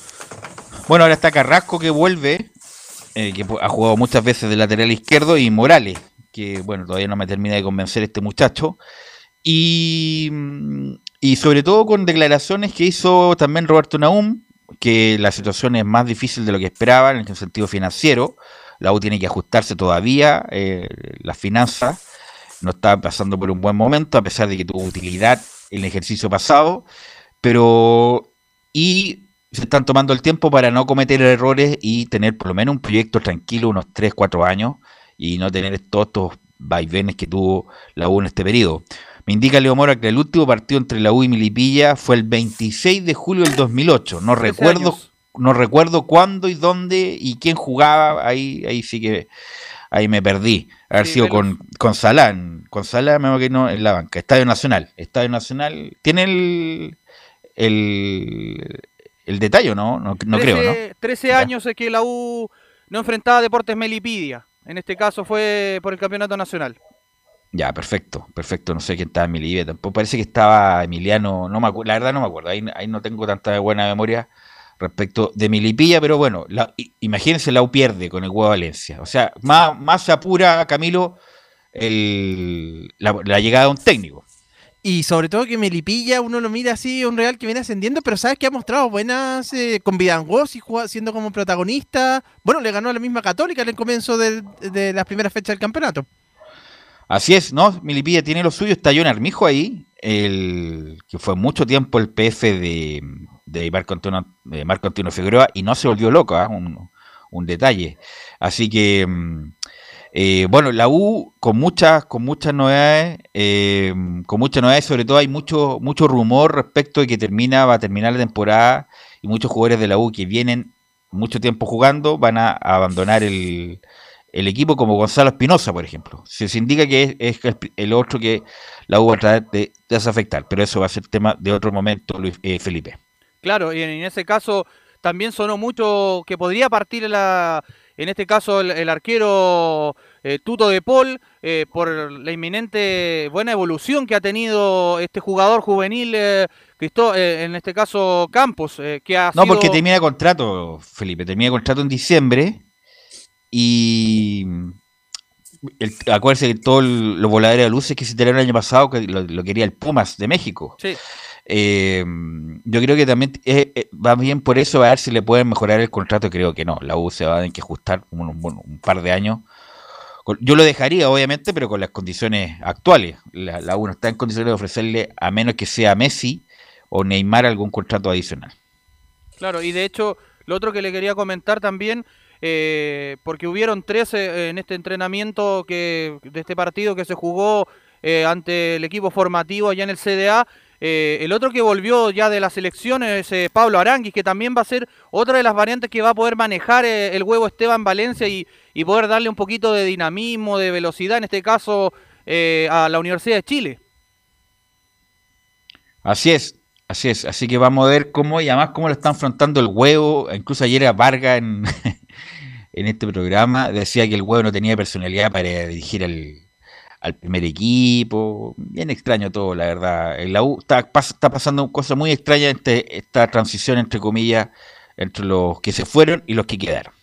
Bueno, ahora está Carrasco que vuelve, eh, que ha jugado muchas veces de lateral izquierdo, y Morales, que bueno, todavía no me termina de convencer este muchacho. Y, mm, y sobre todo con declaraciones que hizo también Roberto Naum, que la situación es más difícil de lo que esperaban en el sentido financiero. La U tiene que ajustarse todavía, eh, las finanzas no está pasando por un buen momento, a pesar de que tuvo utilidad el ejercicio pasado, pero y se están tomando el tiempo para no cometer errores y tener por lo menos un proyecto tranquilo unos 3, 4 años y no tener todos estos vaivenes que tuvo la U en este periodo. Me indica Leo Mora que el último partido entre la U y Milipilla fue el 26 de julio del 2008. No recuerdo, no recuerdo cuándo y dónde y quién jugaba. Ahí, ahí sí que ahí me perdí. Haber Sí, sido Velos. con, con Salá, en- con Salá me imagino en la banca. Estadio Nacional. Estadio Nacional. Tiene el el, el detalle, ¿no? No, no creo, ¿no? 13 años es que la U no enfrentaba a Deportes Melipidia. En este caso fue por el campeonato nacional. Ya, perfecto, perfecto. No sé quién estaba en Milivia tampoco. Parece que estaba Emiliano, no me acuerdo, la verdad no me acuerdo. Ahí, ahí no tengo tanta buena memoria respecto de Milipilla, pero bueno, la- imagínense la U pierde con el Huevo Valencia. O sea, más, más se apura, Camilo, el, la, la llegada de un técnico. Y sobre todo que Melipilla, uno lo mira así, un Real que viene ascendiendo, pero sabes que ha mostrado buenas eh, con Vidangos y jugando- siendo como protagonista. Bueno, le ganó a la misma Católica en el comienzo del- de las primeras fechas del campeonato. Así es, ¿no? Milipilla tiene lo suyo, está John Armijo ahí, el que fue mucho tiempo el PF de, de Marco Antonio, de Marco Antonio Figueroa y no se volvió loco, ¿ah? un, un detalle. Así que, mm, eh, bueno, la U con muchas, con muchas novedades, eh, con muchas novedades, sobre todo hay mucho, mucho rumor respecto de que termina, va a terminar la temporada y muchos jugadores de la U que vienen mucho tiempo jugando van a abandonar el, el equipo como Gonzalo Espinosa, por ejemplo. Se, se indica que es, el, otro que la U va a tratar de desafectar, pero eso va a ser tema de otro momento, Luis, eh, Felipe. Claro, y en, ese caso también sonó mucho que podría partir la, en este caso el, el arquero eh, Tuto de Paul eh, por la inminente buena evolución que ha tenido este jugador juvenil, eh, Cristo- eh, en este caso Campos, que ha No, sido... porque termina contrato, Felipe, termina contrato en diciembre y el, acuérdense que todos los voladores de luces que se tiraron el año pasado que lo, lo quería el Pumas de México. Sí. Eh, yo creo que también eh, eh, va bien por eso, a ver si le pueden mejorar el contrato. Creo que no. La U se va a tener que ajustar un, par de años. Yo lo dejaría, obviamente, pero con las condiciones actuales. La, U no está en condiciones de ofrecerle, a menos que sea Messi o Neymar, algún contrato adicional. Claro, y de hecho, lo otro que le quería comentar también, eh, porque hubieron 13 en este entrenamiento que de este partido que se jugó eh, ante el equipo formativo allá en el CDA. Eh, el otro que volvió ya de las elecciones es eh, Pablo Aranguis, que también va a ser otra de las variantes que va a poder manejar eh, el huevo Esteban Valencia y, y poder darle un poquito de dinamismo, de velocidad, en este caso, eh, a la Universidad de Chile. Así es, así es. Así que vamos a ver cómo, y además cómo lo están afrontando el huevo. Incluso ayer a Vargas en, en este programa decía que el huevo no tenía personalidad para dirigir al, al primer equipo. Bien extraño todo, la verdad. La U está, está pasando cosas muy extrañas entre esta transición, entre comillas, entre los que se fueron y los que quedaron.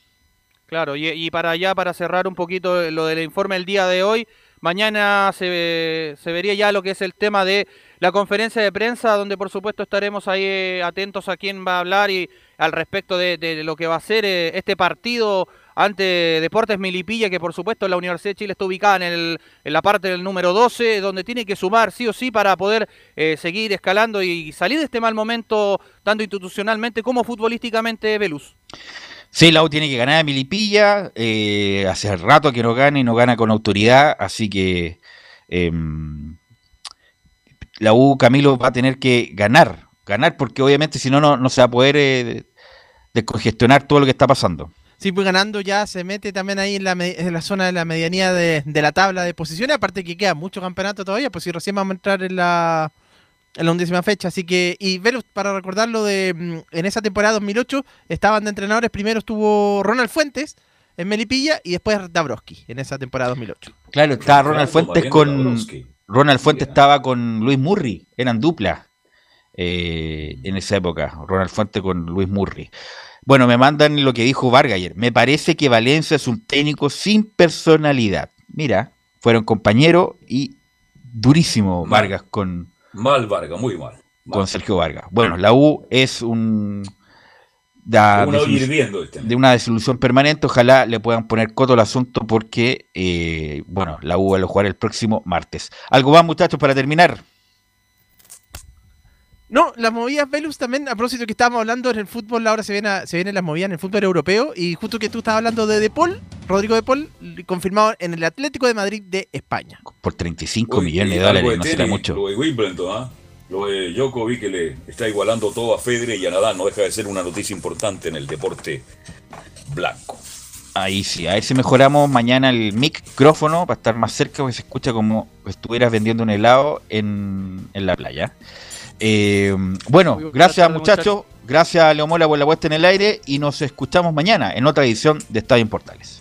Claro, y, para allá, para cerrar un poquito lo del informe del día de hoy, mañana se, se vería ya lo que es el tema de la conferencia de prensa, donde por supuesto estaremos ahí eh, atentos a quién va a hablar y al respecto de, lo que va a ser eh, este partido ante Deportes Milipilla, que por supuesto la Universidad de Chile está ubicada en, la parte del número 12, donde tiene que sumar sí o sí para poder eh, seguir escalando y salir de este mal momento, tanto institucionalmente como futbolísticamente, Velus. Sí, la U tiene que ganar a Milipilla. hace rato que no gana y no gana con autoridad. Así que em, la U, Camilo, va a tener que ganar. Ganar porque obviamente si no, no, no se va a poder eh, descongestionar todo lo que está pasando. Sí, pues ganando ya se mete también ahí en la, en la zona de la medianía de, de la tabla de posiciones, aparte que queda mucho campeonato todavía, pues si recién vamos a entrar en la, en la undécima fecha, así que, y Velus, para recordar lo de, mm, en esa temporada 2008, estaban de entrenadores, primero estuvo Ronald Fuentes en Melipilla y después Dabrowski en esa temporada 2008. Claro, estaba Ronald Fuentes con. Ronald Fuentes estaba con Luis Murri, eran dupla eh, en esa época. Ronald Fuentes con Luis Murri. Bueno, me mandan lo que dijo Vargas ayer. Me parece que Valencia es un técnico sin personalidad. Mira, fueron compañeros y durísimo Mal. Vargas con, Mal, Vargas, muy mal. con Sergio Vargas. Bueno, la U es un. da Una olla desolu- hirviendo este. De una desolución permanente. Ojalá le puedan poner coto al asunto porque, eh, bueno, la U va a jugar el próximo martes. ¿Algo más, muchachos, para terminar? No, las movidas Velus también, a propósito que estábamos hablando en el fútbol, ahora se vienen, a- se vienen las movidas en el fútbol europeo y justo que tú estabas hablando de De Paul, Rodrigo De Paul, confirmado en el Atlético de Madrid de España. Por 35 Uy, millones de dólares, no será mucho. Lo de Wimbledon, ¿ah? Lo de Djokovic que le está igualando todo a Federer y a Nadal. No deja de ser una noticia importante en el deporte blanco. Ahí sí, a ver si mejoramos mañana el micrófono para estar más cerca, porque se escucha como estuvieras vendiendo un helado en, en la playa. Eh, bueno, gracias muchachos, gracias a Leomola por la puesta en el aire y nos escuchamos mañana en otra edición de Estadio en Portales.